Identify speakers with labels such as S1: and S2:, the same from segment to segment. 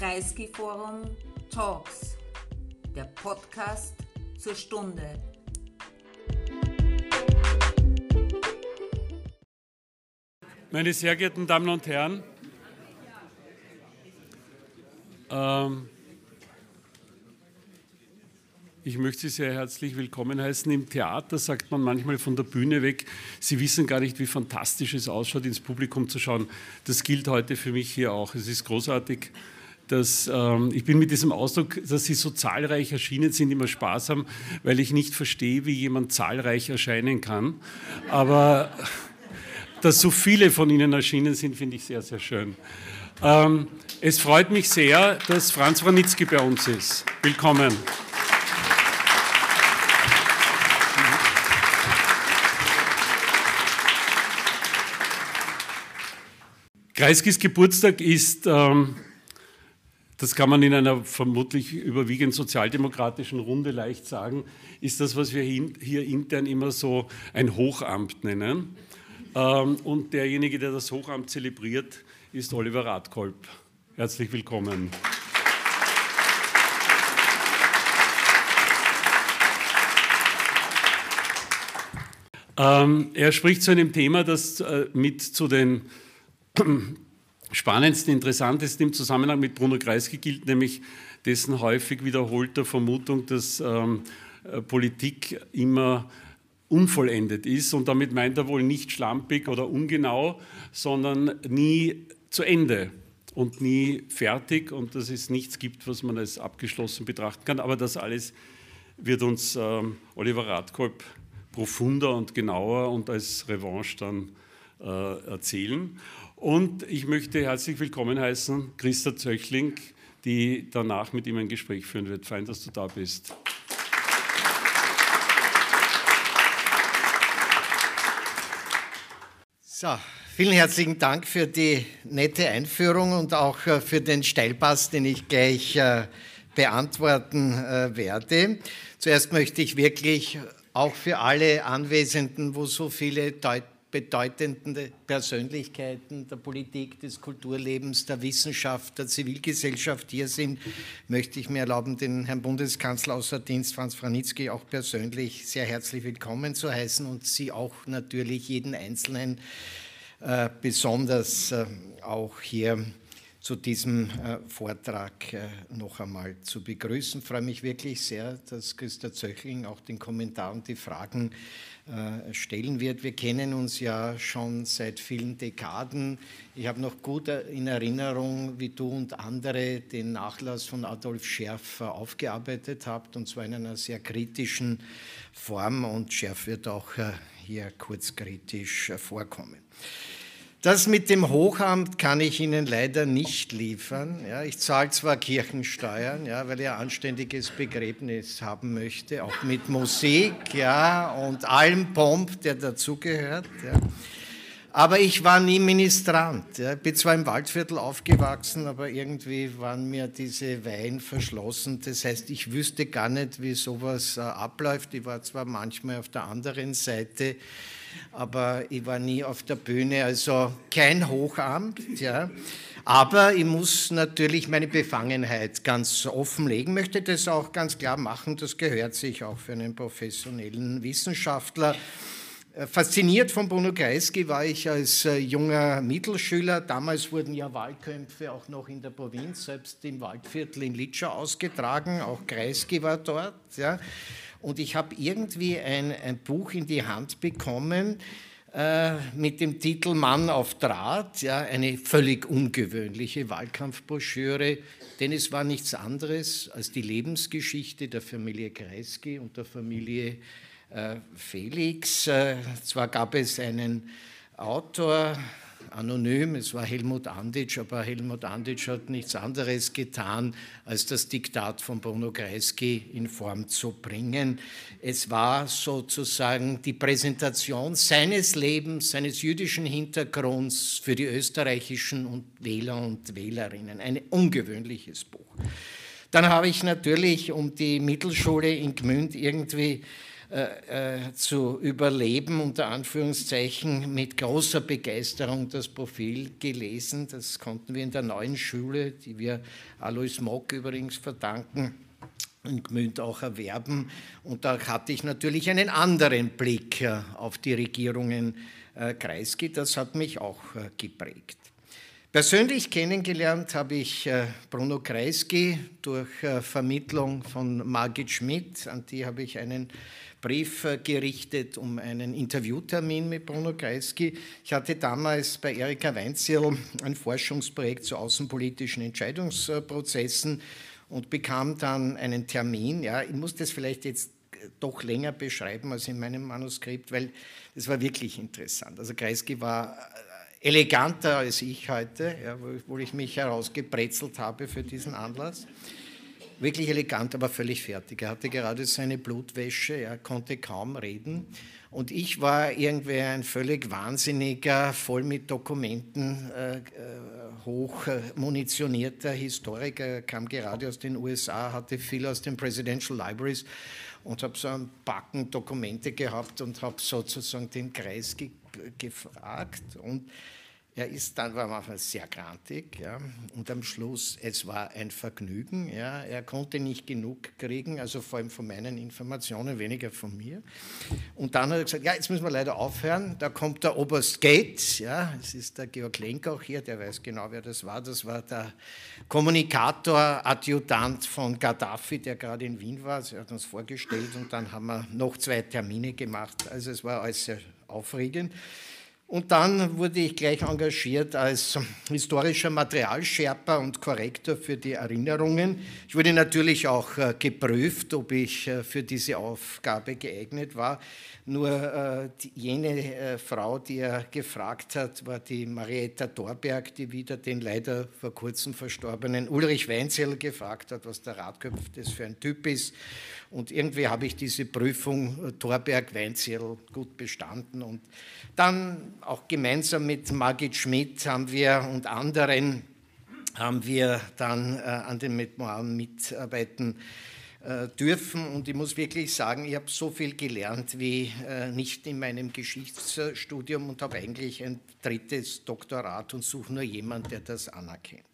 S1: Kreisky Forum Talks, der Podcast zur Stunde.
S2: Meine sehr geehrten Damen und Herren, ähm, ich möchte Sie sehr herzlich willkommen heißen. Im Theater sagt man manchmal von der Bühne weg, Sie wissen gar nicht, wie fantastisch es ausschaut, ins Publikum zu schauen. Das gilt heute für mich hier auch. Es ist großartig. Dass, ähm, ich bin mit diesem Ausdruck, dass Sie so zahlreich erschienen sind, immer sparsam, weil ich nicht verstehe, wie jemand zahlreich erscheinen kann. Aber dass so viele von Ihnen erschienen sind, finde ich sehr, sehr schön. Ähm, es freut mich sehr, dass Franz Wranitzky bei uns ist. Willkommen. Kreiskis Geburtstag ist, ähm, das kann man in einer vermutlich überwiegend sozialdemokratischen Runde leicht sagen, ist das, was wir hier intern immer so ein Hochamt nennen. Ähm, und derjenige, der das Hochamt zelebriert, ist Oliver Radkolb. Herzlich willkommen. Ähm, er spricht zu einem Thema, das äh, mit zu den spannendsten, interessantesten im Zusammenhang mit Bruno Kreisky gilt, nämlich dessen häufig wiederholter Vermutung, dass ähm, äh, Politik immer unvollendet ist. Und damit meint er wohl nicht schlampig oder ungenau, sondern nie zu Ende und nie fertig und dass es nichts gibt, was man als abgeschlossen betrachten kann. Aber das alles wird uns ähm, Oliver Radkolb profunder und genauer und als Revanche dann äh, erzählen. Und ich möchte herzlich willkommen heißen Christa Zöchling, die danach mit ihm ein Gespräch führen wird. Fein, dass du da bist.
S3: So, vielen herzlichen Dank für die nette Einführung und auch äh, für den Steilpass, den ich gleich äh, beantworten äh, werde. Zuerst möchte ich wirklich auch für alle Anwesenden, wo so viele Deut bedeutende Persönlichkeiten der Politik, des Kulturlebens, der Wissenschaft, der Zivilgesellschaft hier sind, möchte ich mir erlauben, den Herrn Bundeskanzler außer Dienst Franz Franitzky auch persönlich sehr herzlich willkommen zu heißen und Sie auch natürlich jeden Einzelnen äh, besonders äh, auch hier zu diesem äh, Vortrag äh, noch einmal zu begrüßen. Ich freue mich wirklich sehr, dass Christa Zöchling auch den Kommentar und die Fragen stellen wird. Wir kennen uns ja schon seit vielen Dekaden. Ich habe noch gut in Erinnerung, wie du und andere den Nachlass von Adolf Scherf aufgearbeitet habt, und zwar in einer sehr kritischen Form. Und Scherf wird auch äh, hier kurz kritisch äh, vorkommen. Das mit dem Hochamt kann ich Ihnen leider nicht liefern. Ja, ich zahle zwar Kirchensteuern, ja, weil ich ein anständiges Begräbnis haben möchte, auch mit Musik ja, und allem Pomp, der dazugehört. Ja. Aber ich war nie Ministrant. Ja. Ich bin zwar im Waldviertel aufgewachsen, aber irgendwie waren mir diese Weihen verschlossen. Das heißt, ich wüsste gar nicht, wie sowas äh, abläuft. Ich war zwar manchmal auf der anderen Seite aber ich war nie auf der Bühne, also kein Hochamt. Ja. Aber ich muss natürlich meine Befangenheit ganz offenlegen, möchte das auch ganz klar machen, das gehört sich auch für einen professionellen Wissenschaftler. Äh, fasziniert von Bruno Kreisky war ich als äh, junger Mittelschüler. Damals wurden ja Wahlkämpfe auch noch in der Provinz, selbst im Waldviertel in Litschau ausgetragen. Auch Kreisky war dort. Ja. Und ich habe irgendwie ein, ein, Buch in die Hand bekommen äh, mit dem Titel Mann auf Draht, ja, eine völlig ungewöhnliche Wahlkampfbroschüre, denn es war nichts anderes als die Lebensgeschichte der Familie Kreisky und der Familie äh, Felix. Äh, zwar gab es einen Autor, anonym, es war Helmut Anditsch, aber Helmut Anditsch hat nichts anderes getan, als das Diktat von Bruno Kreisky in Form zu bringen. Es war sozusagen die Präsentation seines Lebens, seines jüdischen Hintergrunds für die österreichischen Wähler und Wählerinnen. Ein ungewöhnliches Buch. Dann habe ich natürlich um die Mittelschule in Gmünd irgendwie äh, äh, zu überleben, unter Anführungszeichen, mit großer Begeisterung das Profil gelesen. Das konnten wir in der neuen Schule, die wir Alois Mock übrigens verdanken, in Gmünd auch erwerben. Und da hatte ich natürlich einen anderen Blick äh, auf die Regierungen äh, Kreisky. Das hat mich auch geprägt. Persönlich kennengelernt habe ich Bruno Kreisky durch Vermittlung von Margit Schmidt. An die habe ich einen Brief äh, gerichtet um einen Interviewtermin mit Bruno Kreisky. Ich hatte damals bei Erika Weinzierl ein Forschungsprojekt zu außenpolitischen Entscheidungsprozessen und bekam dann einen Termin. Ja, ich muss das vielleicht jetzt doch länger beschreiben als in meinem Manuskript, weil es war wirklich interessant. Also Kreisky war eleganter als ich heute, ja, wo ich mich herausgebrezelt habe für diesen Anlass. Wirklich elegant, aber völlig fertig. Er hatte gerade seine Blutwäsche, er konnte kaum reden. Und ich war irgendwie ein völlig wahnsinniger, voll mit Dokumenten, äh, äh hoch äh, munitionierter Historiker, er kam gerade aus den USA, hatte viel aus den Presidential Libraries und habe so ein Backen Dokumente gehabt und habe sozusagen den Kreis ge gefragt und er ist dann war manchmal sehr grantig, ja, und am Schluss, es war ein Vergnügen, ja, er konnte nicht genug kriegen, also vor allem von meinen Informationen, weniger von mir. Und dann hat er gesagt, ja, jetzt müssen wir leider aufhören, da kommt der Oberst Gates, ja, es ist der Georg Lenk auch hier, der weiß genau, wer das war, das war der Kommunikator, Adjutant von Gaddafi, der gerade in Wien war, er hat uns vorgestellt und dann haben wir noch zwei Termine gemacht, also es war alles sehr aufregend. Und dann wurde ich gleich engagiert als historischer Materialschärper und Korrektor für die Erinnerungen. Ich wurde natürlich auch äh, geprüft, ob ich äh, für diese Aufgabe geeignet war. Nur äh, jene Frau, die er gefragt hat, war die Marietta Dorberg, die wieder den leider vor kurzem verstorbenen Ulrich Weinzel gefragt hat, was der Radköpf das für ein Typ ist. Und irgendwie habe ich diese Prüfung äh, Thorberg-Weinzel gut bestanden. Und dann auch gemeinsam mit Margit Schmidt haben wir und anderen haben wir dann äh, an den Memoiren mitarbeiten äh, dürfen. Und ich muss wirklich sagen, ich habe so viel gelernt wie äh, nicht in meinem Geschichtsstudium und habe eigentlich ein drittes Doktorat und suche nur jemanden, der das anerkennt.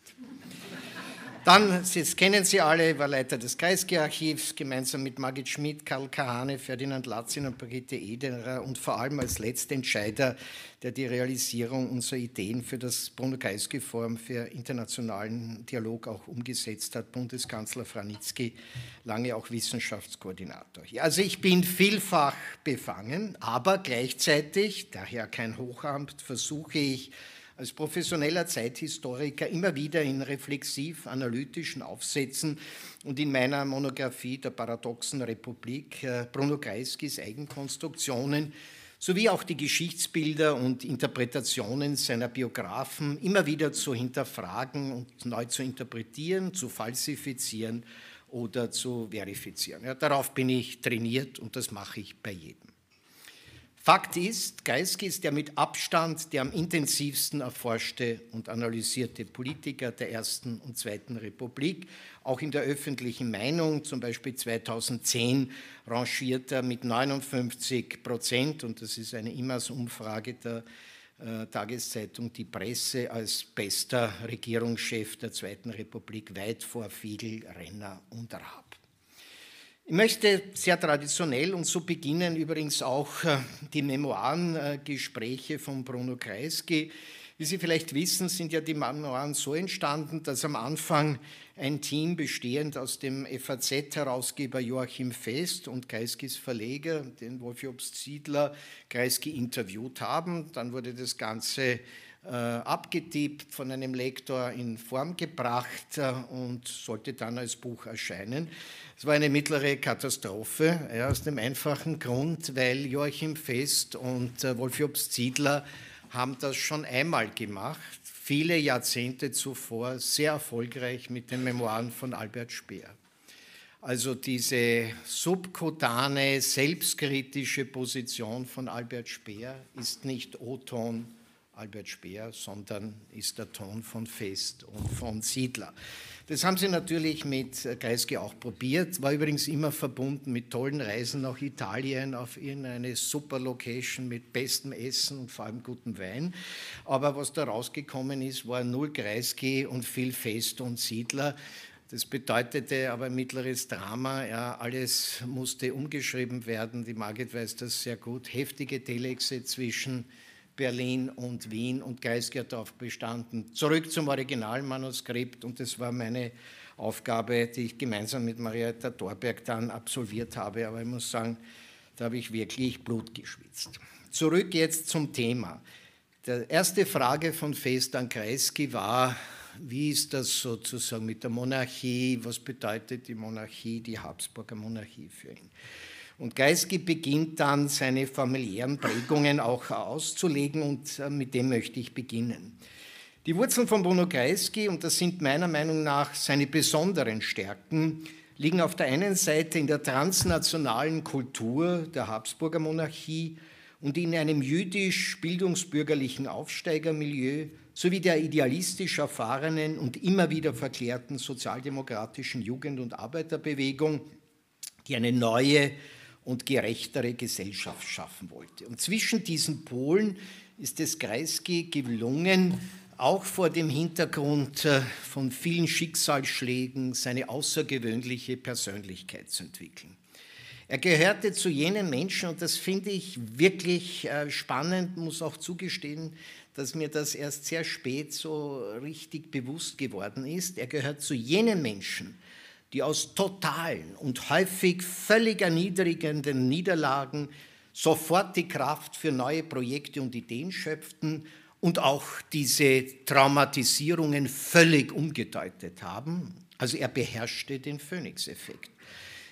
S3: Dann, jetzt kennen Sie alle, war Leiter des Kreisky-Archivs, gemeinsam mit Margit Schmidt, Karl Kahane, Ferdinand Latzin und Brigitte Ederer und vor allem als Letztentscheider, der die Realisierung unserer Ideen für das Bruno-Kreisky-Forum für internationalen Dialog auch umgesetzt hat, Bundeskanzler Franitzky, lange auch Wissenschaftskoordinator. Also ich bin vielfach befangen, aber gleichzeitig, daher kein Hochamt, versuche ich, als professioneller Zeithistoriker immer wieder in reflexiv-analytischen Aufsätzen und in meiner Monographie der paradoxen Republik äh, Bruno Kreiskys Eigenkonstruktionen sowie auch die Geschichtsbilder und Interpretationen seiner Biografen immer wieder zu hinterfragen und neu zu interpretieren, zu falsifizieren oder zu verifizieren. Ja, darauf bin ich trainiert und das mache ich bei jedem. Fakt ist, Kreisky ist der mit Abstand der am intensivsten erforschte und analysierte Politiker der Ersten und Zweiten Republik. Auch in der öffentlichen Meinung, zum Beispiel 2010, rangiert er mit 59 Prozent, und das ist eine Immers-Umfrage der äh, Tageszeitung Die Presse, als bester Regierungschef der Zweiten Republik, weit vor Fiegel, Renner und Raab. Ich möchte sehr traditionell und so beginnen übrigens auch äh, die Memoirengespräche von Bruno Kreisky. Wie Sie vielleicht wissen, sind ja die Memoiren so entstanden, dass am Anfang ein Team bestehend aus dem FAZ-Herausgeber Joachim Fest und Kreiskys Verleger, den Wolf Jobst Siedler, Kreisky interviewt haben. Dann wurde das Ganze äh, abgetippt, von einem Lektor in Form gebracht äh, und sollte dann als Buch erscheinen. Es war eine mittlere Katastrophe, ja, aus dem einfachen Grund, weil Joachim Fest und äh, Wolf-Jobst Ziedler haben das schon einmal gemacht, viele Jahrzehnte zuvor, sehr erfolgreich mit den Memoiren von Albert Speer. Also diese subkutane, selbstkritische Position von Albert Speer ist nicht O-Ton Albert Speer, sondern ist der Ton von Fest und von Siedler. Das haben sie natürlich mit Kreisky auch probiert, war übrigens immer verbunden mit tollen Reisen nach Italien auf irgendeine super Location mit bestem Essen und vor allem gutem Wein. Aber was da rausgekommen ist, war null Kreisky und viel Fest und Siedler. Das bedeutete aber mittleres Drama. Ja, alles musste umgeschrieben werden. Die Margit weiß das sehr gut. Heftige Telexe zwischen Berlin und Wien und darauf bestanden. Zurück zum Originalmanuskript und das war meine Aufgabe, die ich gemeinsam mit Marietta Thorberg dann absolviert habe. Aber ich muss sagen, da habe ich wirklich Blut geschwitzt. Zurück jetzt zum Thema. Die erste Frage von Fest an Kreisky war, wie ist das sozusagen mit der Monarchie? Was bedeutet die Monarchie, die Habsburger Monarchie für ihn? Und Kreisky beginnt dann seine familiären Prägungen auch auszulegen und äh, mit dem möchte ich beginnen. Die Wurzeln von Bruno Kreisky, und das sind meiner Meinung nach seine besonderen Stärken, liegen auf der einen Seite in der transnationalen Kultur der Habsburger Monarchie und in einem jüdisch-bildungsbürgerlichen Aufsteigermilieu sowie der idealistisch erfahrenen und immer wieder verklärten sozialdemokratischen Jugend- und Arbeiterbewegung, die eine neue und gerechtere Gesellschaft schaffen wollte. Und zwischen diesen Polen ist es Kreisky gelungen, auch vor dem Hintergrund äh, von vielen Schicksalsschlägen seine außergewöhnliche Persönlichkeit zu entwickeln. Er gehörte zu jenen Menschen, und das finde ich wirklich äh, spannend, muss auch zugestehen, dass mir das erst sehr spät so richtig bewusst geworden ist. Er gehört zu jenen Menschen, die aus totalen und häufig völlig erniedrigenden Niederlagen sofort die Kraft für neue Projekte und Ideen schöpften und auch diese Traumatisierungen völlig umgedeutet haben. Also er beherrschte den Phoenix-Effekt.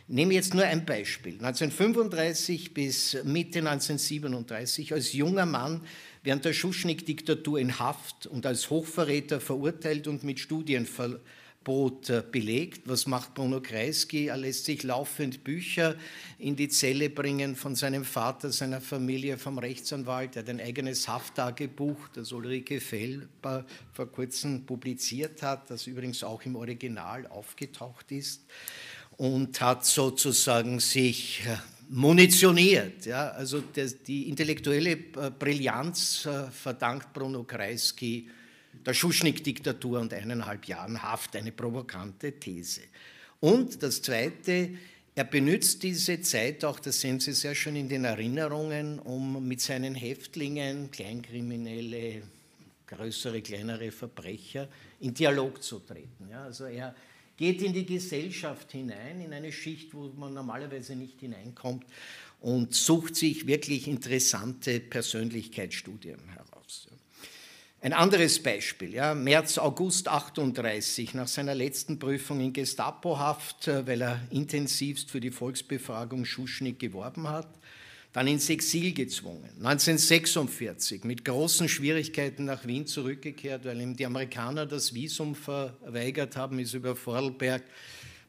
S3: Ich nehme jetzt nur ein Beispiel. 1935 bis Mitte 1937 als junger Mann während der Schuschnigg-Diktatur in Haft und als Hochverräter verurteilt und mit Studien ver Brot äh, belegt. Was macht Bruno Kreisky? Er lässt sich laufend Bücher in die Zelle bringen von seinem Vater, seiner Familie, vom Rechtsanwalt. Er hat ein eigenes Hafttagebuch, das Ulrike Felber vor kurzem publiziert hat, das übrigens auch im Original aufgetaucht ist und hat sozusagen sich äh, munitioniert. Ja? Also die intellektuelle äh, Brillanz verdankt Bruno Kreisky der Schuschnigg-Diktatur und eineinhalb Jahren Haft, eine provokante These. Und das Zweite, er benutzt diese Zeit auch, das sehen Sie sehr schön in den Erinnerungen, um mit seinen Häftlingen, Kleinkriminelle, größere, kleinere Verbrecher, in Dialog zu treten. Ja, also er geht in die Gesellschaft hinein, in eine Schicht, wo man normalerweise nicht hineinkommt und sucht sich wirklich interessante Persönlichkeitsstudien heraus. Ein anderes Beispiel, ja, März, August 38, nach seiner letzten Prüfung in Gestapohaft, äh, weil er intensivst für die Volksbefragung Schuschnigg geworben hat, dann ins Exil gezwungen. 1946 mit großen Schwierigkeiten nach Wien zurückgekehrt, weil ihm die Amerikaner das Visum verweigert haben, ist über Vorarlberg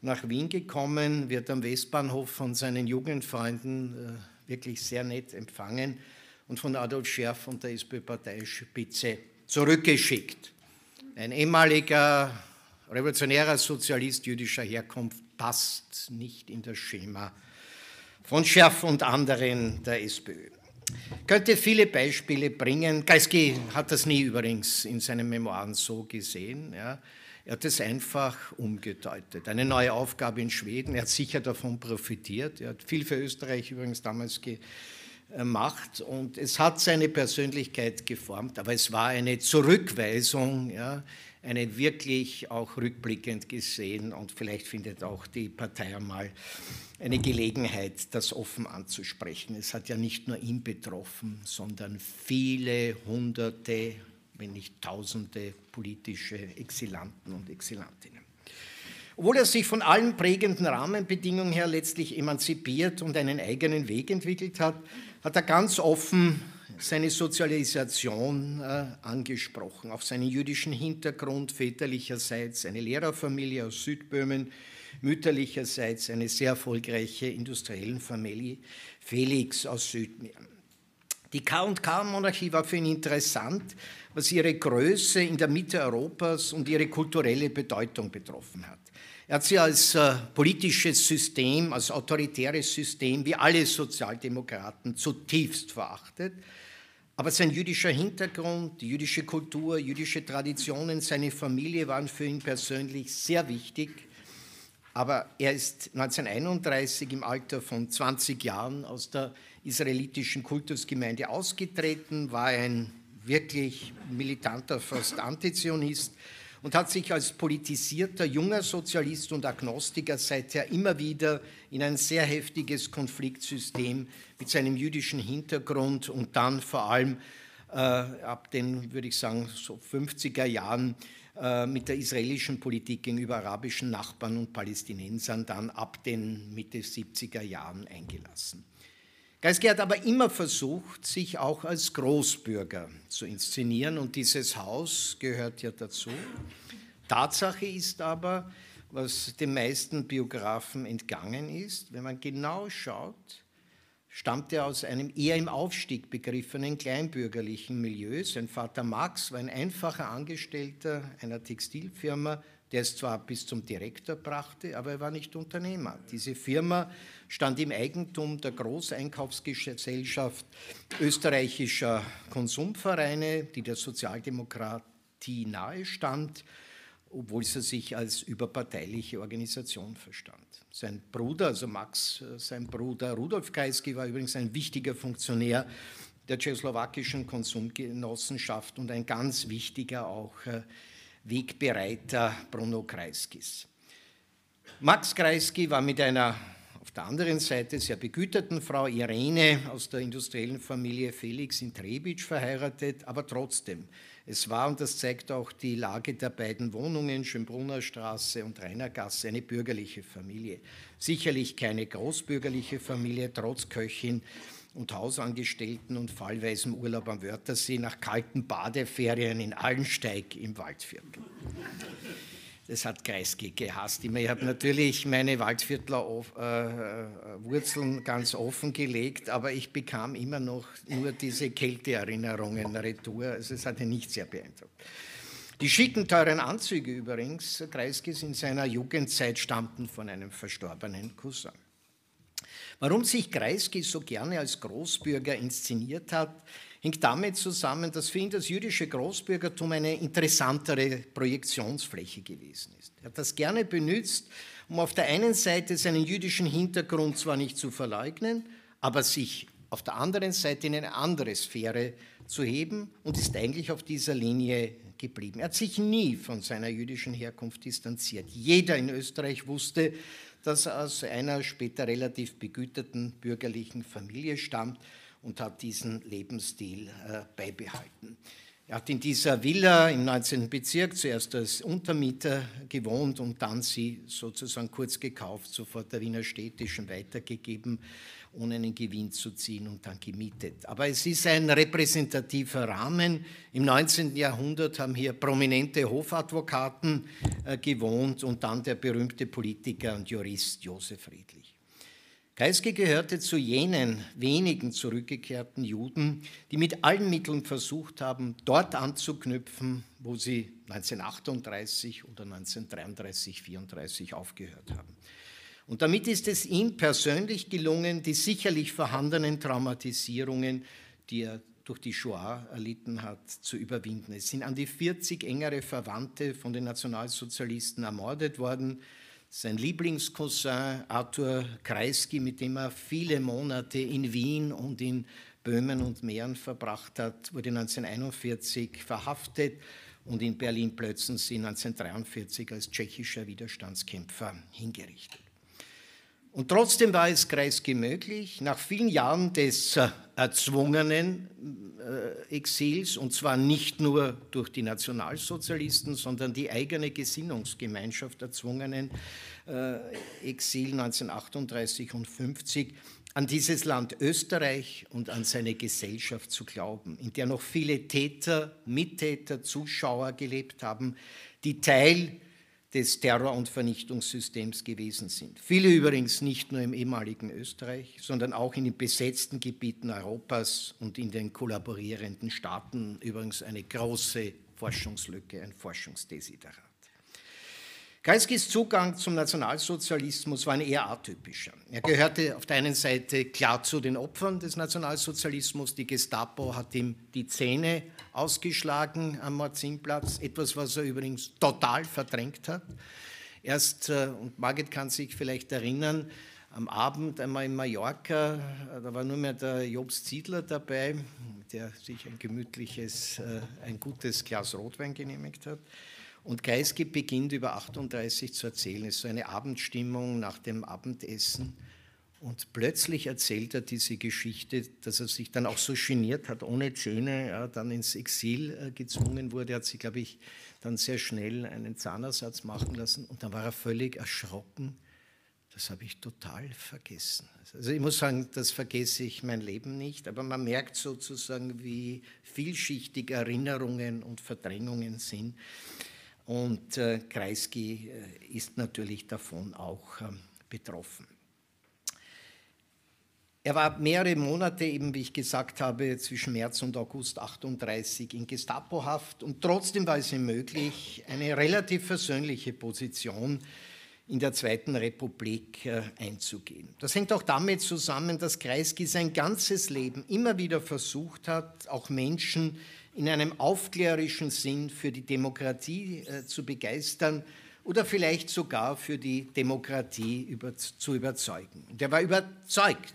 S3: nach Wien gekommen, wird am Westbahnhof von seinen Jugendfreunden äh, wirklich sehr nett empfangen und von Adolf Scherf und der SPÖ-Parteispitze zurückgeschickt. Ein ehemaliger revolutionärer Sozialist jüdischer Herkunft passt nicht in das Schema von Scherf und anderen der SPÖ. Ich könnte viele Beispiele bringen. Kreisky hat das nie übrigens in seinen Memoiren so gesehen. Ja. Er hat es einfach umgedeutet. Eine neue Aufgabe in Schweden. Er hat sicher davon profitiert. Er hat viel für Österreich übrigens damals äh, macht. Und es hat seine Persönlichkeit geformt, aber es war eine Zurückweisung, ja, eine wirklich auch rückblickend gesehen und vielleicht findet auch die Partei einmal eine Gelegenheit, das offen anzusprechen. Es hat ja nicht nur ihn betroffen, sondern viele hunderte, wenn nicht tausende politische Exilanten und Exilantinnen. Obwohl er sich von allen prägenden Rahmenbedingungen her letztlich emanzipiert und einen eigenen Weg entwickelt hat, hat er ganz offen seine Sozialisation äh, angesprochen, auf seinen jüdischen Hintergrund väterlicherseits, eine Lehrerfamilie aus Südböhmen, mütterlicherseits eine sehr erfolgreiche industrielle Familie, Felix aus Südmähren. Die K&K-Monarchie war für ihn interessant, was ihre Größe in der Mitte Europas und ihre kulturelle Bedeutung betroffen hat. Er hat sie als äh, politisches System, als autoritäres System, wie alle Sozialdemokraten, zutiefst verachtet. Aber sein jüdischer Hintergrund, die jüdische Kultur, jüdische Traditionen, seine Familie waren für ihn persönlich sehr wichtig. Aber er ist 1931 im Alter von 20 Jahren aus der israelitischen Kultusgemeinde ausgetreten, war ein wirklich militanter, fast Antizionist und hat sich als politisierter junger Sozialist und Agnostiker seither immer wieder in ein sehr heftiges Konfliktsystem mit seinem jüdischen Hintergrund und dann vor allem äh, ab den, würde ich sagen, so 50er Jahren äh, mit der israelischen Politik gegenüber arabischen Nachbarn und Palästinensern dann ab den Mitte 70er Jahren eingelassen. Geisky hat aber immer versucht, sich auch als Großbürger zu inszenieren und dieses Haus gehört ja dazu. Tatsache ist aber, was den meisten Biografen entgangen ist, wenn man genau schaut, stammt er aus einem eher im Aufstieg begriffenen kleinbürgerlichen Milieu. Sein Vater Max war ein einfacher Angestellter einer Textilfirma, der es zwar bis zum Direktor brachte, aber er war nicht Unternehmer. Diese Firma stand im Eigentum der Großeinkaufsgesellschaft österreichischer Konsumvereine, die der Sozialdemokratie nahestand, obwohl sie sich als überparteiliche Organisation verstand. Sein Bruder, also Max, sein Bruder Rudolf Kreisky, war übrigens ein wichtiger Funktionär der tschechoslowakischen Konsumgenossenschaft und ein ganz wichtiger auch äh, Wegbereiter Bruno Kreiskis. Max Kreisky war mit einer auf der anderen Seite sehr begüterten Frau Irene aus der industriellen Familie Felix in Trebitsch verheiratet, aber trotzdem, es war, und das zeigt auch die Lage der beiden Wohnungen, Schönbrunner Straße und Rainergasse, eine bürgerliche Familie. Sicherlich keine großbürgerliche Familie, trotz Köchin und Hausangestellten und fallweisem Urlaub am Wörthersee nach kalten Badeferien in Allensteig im Waldviertel. Das hat Kreisky gehasst. Ich habe natürlich meine Waldviertler äh, äh, Wurzeln ganz offen gelegt, aber ich bekam immer noch nur diese Kälteerinnerungen retour. Also es hat ihn nicht sehr beeindruckt. Die schicken, teuren Anzüge übrigens, Kreiskys in seiner Jugendzeit stammten von einem verstorbenen Cousin. Warum sich Kreisky so gerne als Großbürger inszeniert hat, hängt damit zusammen, dass für ihn das jüdische Großbürgertum eine interessantere Projektionsfläche gewesen ist. Er hat das gerne benutzt, um auf der einen Seite seinen jüdischen Hintergrund zwar nicht zu verleugnen, aber sich auf der anderen Seite in eine andere Sphäre zu heben und ist eigentlich auf dieser Linie geblieben. Er hat sich nie von seiner jüdischen Herkunft distanziert. Jeder in Österreich wusste, dass er aus einer später relativ begüterten bürgerlichen Familie stammt und hat diesen Lebensstil äh, beibehalten. Er hat in dieser Villa im 19. Bezirk zuerst als Untermieter gewohnt und dann sie sozusagen kurz gekauft, sofort der Wiener Städtischen weitergegeben, ohne einen Gewinn zu ziehen und dann gemietet. Aber es ist ein repräsentativer Rahmen. Im 19. Jahrhundert haben hier prominente Hofadvokaten äh, gewohnt und dann der berühmte Politiker und Jurist Josef Friedrich. Kreisky gehörte zu jenen wenigen zurückgekehrten Juden, die mit allen Mitteln versucht haben, dort anzuknüpfen, wo sie 1938 oder 1933, 1934 aufgehört haben. Und damit ist es ihm persönlich gelungen, die sicherlich vorhandenen Traumatisierungen, die er durch die Shoah erlitten hat, zu überwinden. Es sind an die 40 engere Verwandte von den Nationalsozialisten ermordet worden sein Lieblingscousin Arthur Kreisky, mit dem er viele Monate in Wien und in Böhmen und Mähren verbracht hat, wurde 1941 verhaftet und in Berlin-Plötzensee 1943 als tschechischer Widerstandskämpfer hingerichtet. Und trotzdem war es Kreisky möglich, nach vielen Jahren des äh, erzwungenen äh, Exils, und zwar nicht nur durch die Nationalsozialisten, sondern die eigene Gesinnungsgemeinschaft erzwungenen äh, Exil 1938 und 50, an dieses Land Österreich und an seine Gesellschaft zu glauben, in der noch viele Täter, Mittäter, Zuschauer gelebt haben, die Teil des Terror- und Vernichtungssystems gewesen sind. Viele übrigens nicht nur im ehemaligen Österreich, sondern auch in den besetzten Gebieten Europas und in den kollaborierenden Staaten. Übrigens eine große Forschungslücke, ein Forschungsdesiderat. Kreiskys Zugang zum Nationalsozialismus war ein eher atypischer. Er gehörte auf der einen Seite klar zu den Opfern des Nationalsozialismus. Die Gestapo hat ihm die Zähne ausgeschlagen am Marzinplatz, etwas, was er übrigens total verdrängt hat. Erst, äh, und Margit kann sich vielleicht erinnern, am Abend einmal in Mallorca, da war nur mehr der Jobst Ziedler dabei, der sich ein gemütliches, äh, ein gutes Glas Rotwein genehmigt hat. Und Kreisky beginnt über 38 zu erzählen. Es ist so eine Abendstimmung nach dem Abendessen. Und plötzlich erzählt er diese Geschichte, dass er sich dann auch so geniert hat, ohne Zähne, ja, dann ins Exil äh, gezwungen wurde. Er hat sich, glaube ich, dann sehr schnell einen Zahnersatz machen lassen. Und dann war er völlig erschrocken. Das habe ich total vergessen. Also ich muss sagen, das vergesse ich mein Leben nicht, aber man merkt sozusagen, wie vielschichtig Erinnerungen und Verdrängungen sind. Und äh, Kreisky äh, ist natürlich davon auch äh, betroffen. Er war mehrere Monate, eben wie ich gesagt habe, zwischen März und August 38 in Gestapohaft und trotzdem war es ihm möglich, eine relativ versöhnliche Position in der Zweiten Republik äh, einzugehen. Das hängt auch damit zusammen, dass Kreisky sein ganzes Leben immer wieder versucht hat, auch Menschen in einem aufklärischen Sinn für die Demokratie äh, zu begeistern oder vielleicht sogar für die Demokratie zu überzeugen. Und er war überzeugt,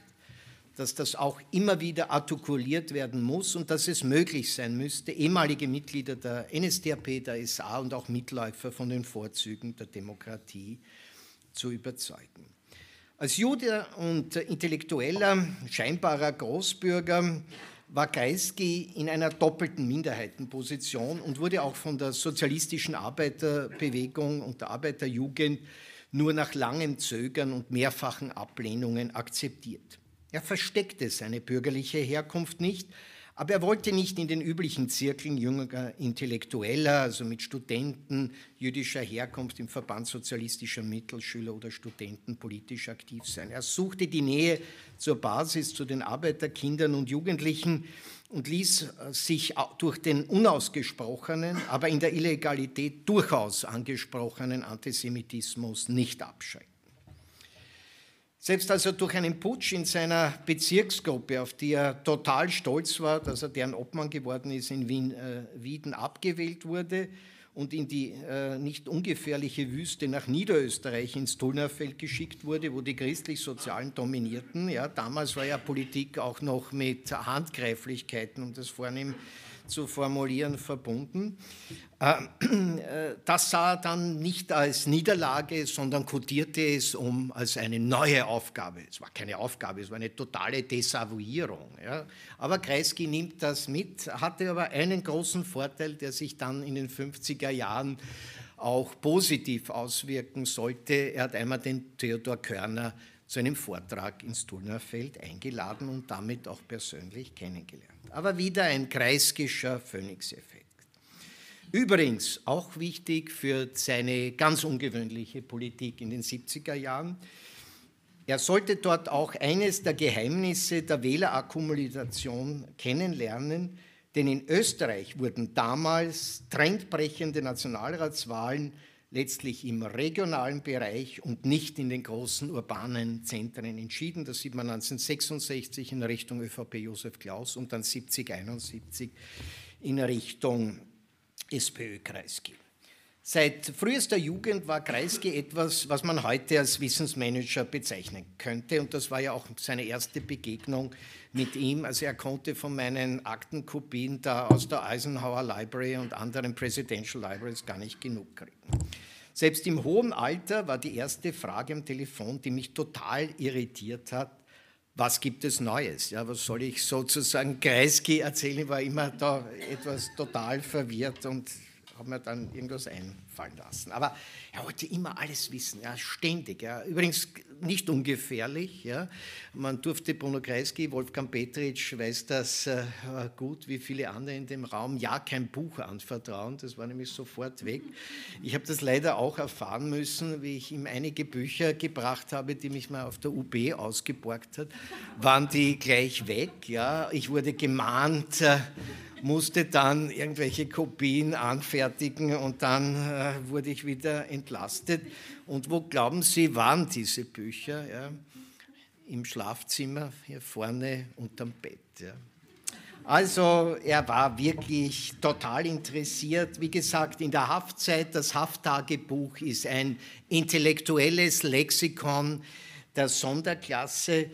S3: dass das auch immer wieder artikuliert werden muss und dass es möglich sein müsste, ehemalige Mitglieder der NSDAP, der SA und auch Mitläufer von den Vorzügen der Demokratie zu überzeugen. Als Jude und intellektueller, scheinbarer Großbürger war Kreisky in einer doppelten Minderheitenposition und wurde auch von der sozialistischen Arbeiterbewegung und der Arbeiterjugend nur nach langem Zögern und mehrfachen Ablehnungen akzeptiert. Er versteckte seine bürgerliche Herkunft nicht, aber er wollte nicht in den üblichen Zirkeln junger Intellektueller, also mit Studenten jüdischer Herkunft im Verband sozialistischer Mittelschüler oder Studenten politisch aktiv sein. Er suchte die Nähe zur Basis, zu den Arbeiterkindern und Jugendlichen und ließ äh, sich durch den unausgesprochenen, aber in der Illegalität durchaus angesprochenen Antisemitismus nicht abschrecken. Selbst als er durch einen Putsch in seiner Bezirksgruppe, auf die er total stolz war, dass er deren Obmann geworden ist, in Wien, äh, Wieden abgewählt wurde und in die äh, nicht ungefährliche Wüste nach Niederösterreich ins Tullnerfeld geschickt wurde, wo die christlich-sozialen dominierten. Ja, damals war ja Politik auch noch mit Handgreiflichkeiten, um das vornehm zu formulieren, verbunden. Ähm, äh, das sah er dann nicht als Niederlage, sondern kodierte es um als eine neue Aufgabe. Es war keine Aufgabe, es war eine totale Desavouierung. Ja. Aber Kreisky nimmt das mit, hatte aber einen großen Vorteil, der sich dann in den 50er Jahren auch positiv auswirken sollte. Er hat einmal den Theodor Körner zu einem Vortrag ins Turnerfeld eingeladen und damit auch persönlich kennengelernt. Aber wieder ein kreisgischer Phoenix-Effekt. Übrigens auch wichtig für seine ganz ungewöhnliche Politik in den 70er Jahren. Er sollte dort auch eines der Geheimnisse der Wählerakkumulation kennenlernen, denn in Österreich wurden damals trendbrechende Nationalratswahlen letztlich im regionalen Bereich und nicht in den großen urbanen Zentren entschieden. Das sieht man 1966 in Richtung ÖVP Josef Klaus und dann 70, 71 in Richtung SPÖ Kreisky. Seit frühester Jugend war Kreisky etwas, was man heute als Wissensmanager bezeichnen könnte. Und das war ja auch seine erste Begegnung mit ihm. Also er konnte von meinen Aktenkopien da aus der Eisenhower Library und anderen Presidential Libraries gar nicht genug kriegen. Selbst im hohen Alter war die erste Frage am Telefon, die mich total irritiert hat, was gibt es Neues? Ja, was soll ich sozusagen Kreisky erzählen? Ich war immer da etwas total verwirrt und habe mir dann irgendwas einfallen lassen. Aber er wollte immer alles wissen, ja, ständig. Ja. Übrigens nicht ungefährlich. Ja. Man durfte Bruno Kreisky, Wolfgang Petritsch weiß das äh, gut, wie viele andere in dem Raum, ja kein Buch anvertrauen. Das war nämlich sofort weg. Ich habe das leider auch erfahren müssen, wie ich ihm einige Bücher gebracht habe, die mich mal auf der UB ausgeborgt hat, waren die gleich weg. Ja. Ich wurde gemahnt. Äh, musste dann irgendwelche Kopien anfertigen und dann äh, wurde ich wieder entlastet. Und wo glauben Sie, waren diese Bücher? Ja? Im Schlafzimmer, hier vorne unterm Bett. Ja. Also er war wirklich total interessiert. Wie gesagt, in der Haftzeit, das Hafttagebuch ist ein intellektuelles Lexikon der Sonderklasse.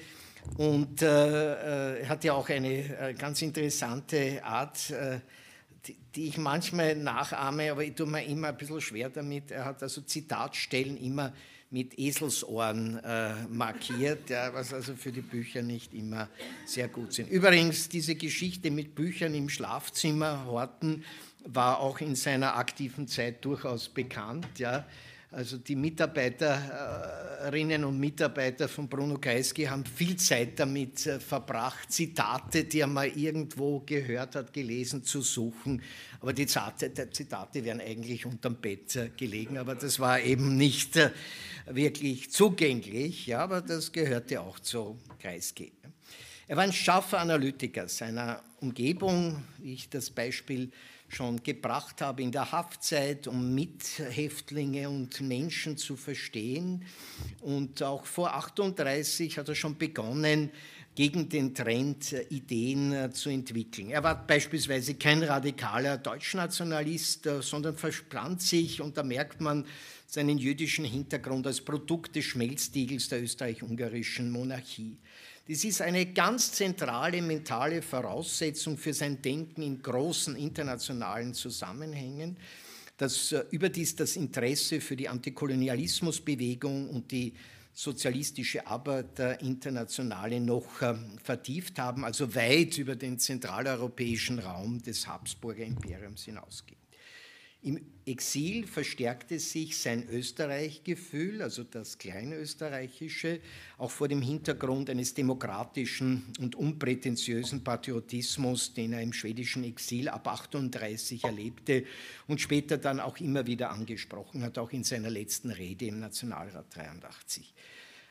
S3: Und äh, er hat ja auch eine äh, ganz interessante Art, äh, die, die, ich manchmal nachahme, aber ich tue mir immer ein bisschen schwer damit. Er hat also Zitatstellen immer mit Eselsohren äh, markiert, ja, was also für die Bücher nicht immer sehr gut sind. Übrigens, diese Geschichte mit Büchern im Schlafzimmer horten war auch in seiner aktiven Zeit durchaus bekannt. Ja. Also die Mitarbeiterinnen und Mitarbeiter von Bruno Kreisky haben viel Zeit damit äh, verbracht, Zitate, die er mal irgendwo gehört hat, gelesen, zu suchen. Aber die Zitate wären eigentlich unterm Bett äh, gelegen, aber das war eben nicht äh, wirklich zugänglich. Ja, aber das gehörte auch zu Kreisky. Er war ein scharfer Analytiker seiner Umgebung, wie ich das Beispiel schon gebracht habe in der Haftzeit, um Mithäftlinge und Menschen zu verstehen. Und auch vor 38 hat er schon begonnen, gegen den Trend äh, Ideen äh, zu entwickeln. Er war beispielsweise kein radikaler Deutschnationalist, äh, sondern versprach sich, und da merkt man seinen jüdischen Hintergrund als Produkt des Schmelztiegels der österreich-ungarischen Monarchie. Das ist eine ganz zentrale mentale Voraussetzung für sein Denken in großen internationalen Zusammenhängen, dass äh, überdies das Interesse für die Antikolonialismusbewegung und die sozialistische Arbeiterinternationale noch ähm, vertieft haben, also weit über den zentraleuropäischen Raum des Habsburger Imperiums hinausgehen. Im Exil verstärkte sich sein Österreich-Gefühl, also das kleinösterreichische, auch vor dem Hintergrund eines demokratischen und unprätentiösen Patriotismus, den er im schwedischen Exil ab 38 erlebte und später dann auch immer wieder angesprochen hat, auch in seiner letzten Rede im Nationalrat 83.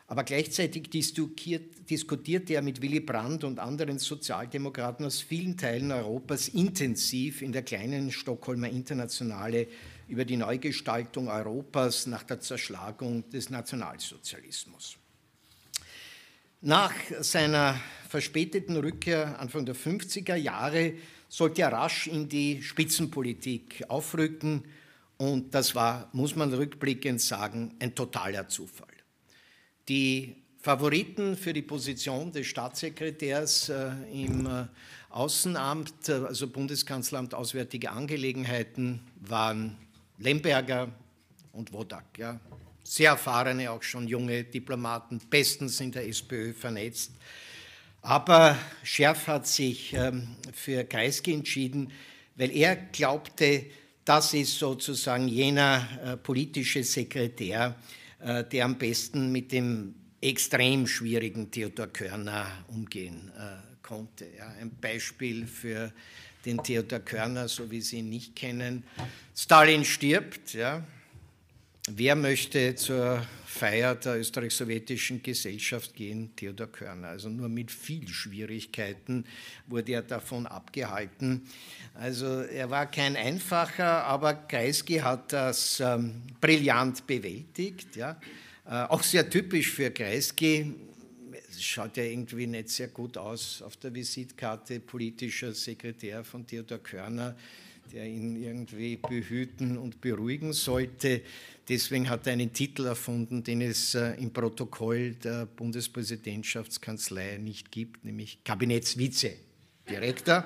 S3: Aber gleichzeitig diskutierte er mit Willy Brandt und anderen Sozialdemokraten aus vielen Teilen Europas intensiv in der kleinen Stockholmer Internationale über die Neugestaltung Europas nach der Zerschlagung des Nationalsozialismus. Nach seiner verspäteten Rückkehr Anfang der 50er Jahre sollte er rasch in die Spitzenpolitik aufrücken und das war, muss man rückblickend sagen, ein totaler Zufall. Die Favoriten für die Position des Staatssekretärs äh, im äh, Außenamt, äh, also Bundeskanzleramt Auswärtige Angelegenheiten, waren Lemberger und Wodak. Ja. Sehr erfahrene, auch schon junge Diplomaten, bestens in der SPÖ vernetzt. Aber Scherf hat sich ähm, für Kreisky entschieden, weil er glaubte, das ist sozusagen jener politische Sekretär, der am besten mit dem extrem schwierigen Theodor Körner umgehen äh, konnte. ein Beispiel für den Theodor Körner, so wie Sie ihn nicht kennen. Stalin stirbt. Ja. Wer möchte zur Feier der österreich-sowjetischen Gesellschaft gehen? Theodor Körner. Also nur mit viel Schwierigkeiten wurde er davon abgehalten. Also er war kein einfacher, aber Kreisky hat das ähm, brillant bewältigt. Ja. Äh, auch sehr typisch für Kreisky. Es schaut ja irgendwie nicht sehr gut aus auf der Visitkarte politischer Sekretär von Theodor Körner, der ihn irgendwie behüten und beruhigen sollte. Deswegen hat er einen Titel erfunden, den es äh, im Protokoll der Bundespräsidentschaftskanzlei nicht gibt, nämlich Kabinettsvize. Direktor.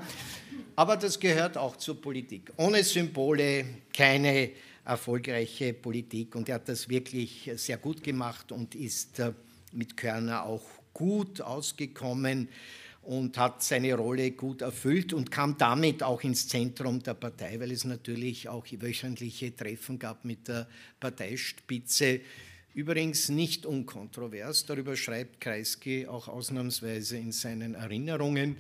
S3: Aber das gehört auch zur Politik. Ohne Symbole keine erfolgreiche Politik. Und er hat das wirklich sehr gut gemacht und ist äh, mit Körner auch gut ausgekommen. Und hat seine Rolle gut erfüllt und kam damit auch ins Zentrum der Partei, weil es natürlich auch wöchentliche Treffen gab mit der Parteispitze. Übrigens nicht unkontrovers, darüber schreibt Kreisky auch ausnahmsweise in seinen Erinnerungen.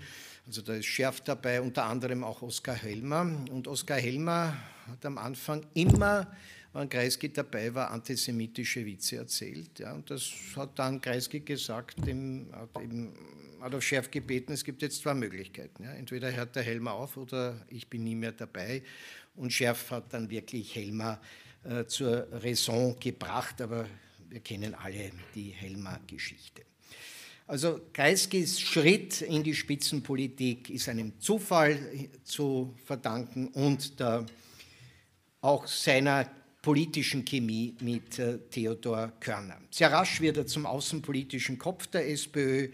S3: Also da ist Schärf dabei, unter anderem auch Oskar Helmer. Und Oskar Helmer hat am Anfang immer wenn Kreisky dabei war, antisemitische Witze erzählt. Ja, und das hat dann Kreisky gesagt, dem, hat eben Adolf Scherf gebeten, es gibt jetzt zwei Möglichkeiten. Ja. Entweder hört der Helmer auf oder ich bin nie mehr dabei. Und Scherf hat dann wirklich Helmer äh, zur Raison gebracht, aber wir kennen alle die Helmer-Geschichte. Also Kreiskys Schritt in die Spitzenpolitik ist einem Zufall zu verdanken und der, auch seiner politischen Chemie mit äh, Theodor Körner. Sehr rasch wird er zum außenpolitischen Kopf der SPÖ,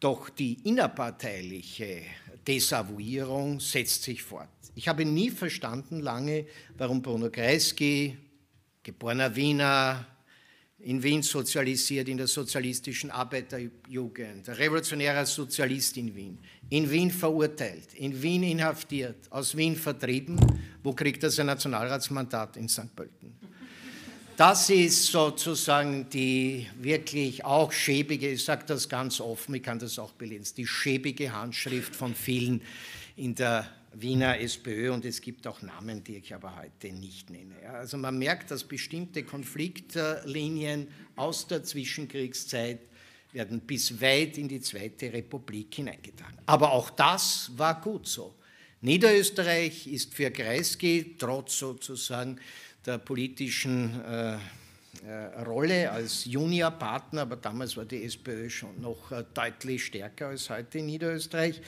S3: doch die innerparteiliche Desavouierung setzt sich fort. Ich habe nie verstanden lange, warum Bruno Kreisky, geborener Wiener, in Wien sozialisiert, in der sozialistischen Arbeiterjugend, revolutionärer Sozialist in Wien, in Wien verurteilt, in Wien inhaftiert, aus Wien vertrieben. Wo kriegt er sein Nationalratsmandat? In St. Pölten. Das ist sozusagen die wirklich auch schäbige, ich sage das ganz offen, ich kann das auch belegen, die schäbige Handschrift von vielen in der Wiener SPÖ und es gibt auch Namen, die ich aber heute nicht nenne. Also man merkt, dass bestimmte Konfliktlinien aus der Zwischenkriegszeit werden bis weit in die Zweite Republik hineingetragen. Aber auch das war gut so. Niederösterreich ist für Kreisky trotz sozusagen der politischen äh, äh, Rolle als Juniorpartner, aber damals war die SPÖ schon noch äh, deutlich stärker als heute in Niederösterreich,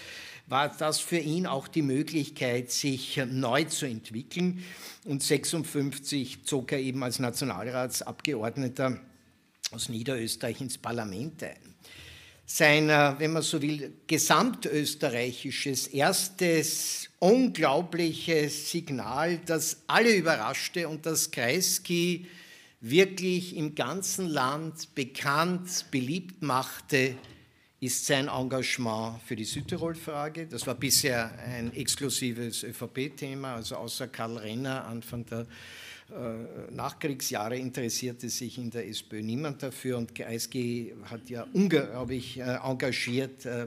S3: war das für ihn auch die Möglichkeit, sich neu zu entwickeln. Und 1956 zog er eben als Nationalratsabgeordneter aus Niederösterreich ins Parlament ein. Sein, wenn man so will, gesamtösterreichisches erstes unglaubliches Signal, das alle überraschte und das Kreisky wirklich im ganzen Land bekannt, beliebt machte, ist sein Engagement für die Südtirol-Frage. Das war bisher ein exklusives ÖVP-Thema, also außer Karl Renner Anfang der Nachkriegsjahre interessierte sich in der SPÖ niemand dafür und Kreisky hat ja unglaublich äh, engagiert äh,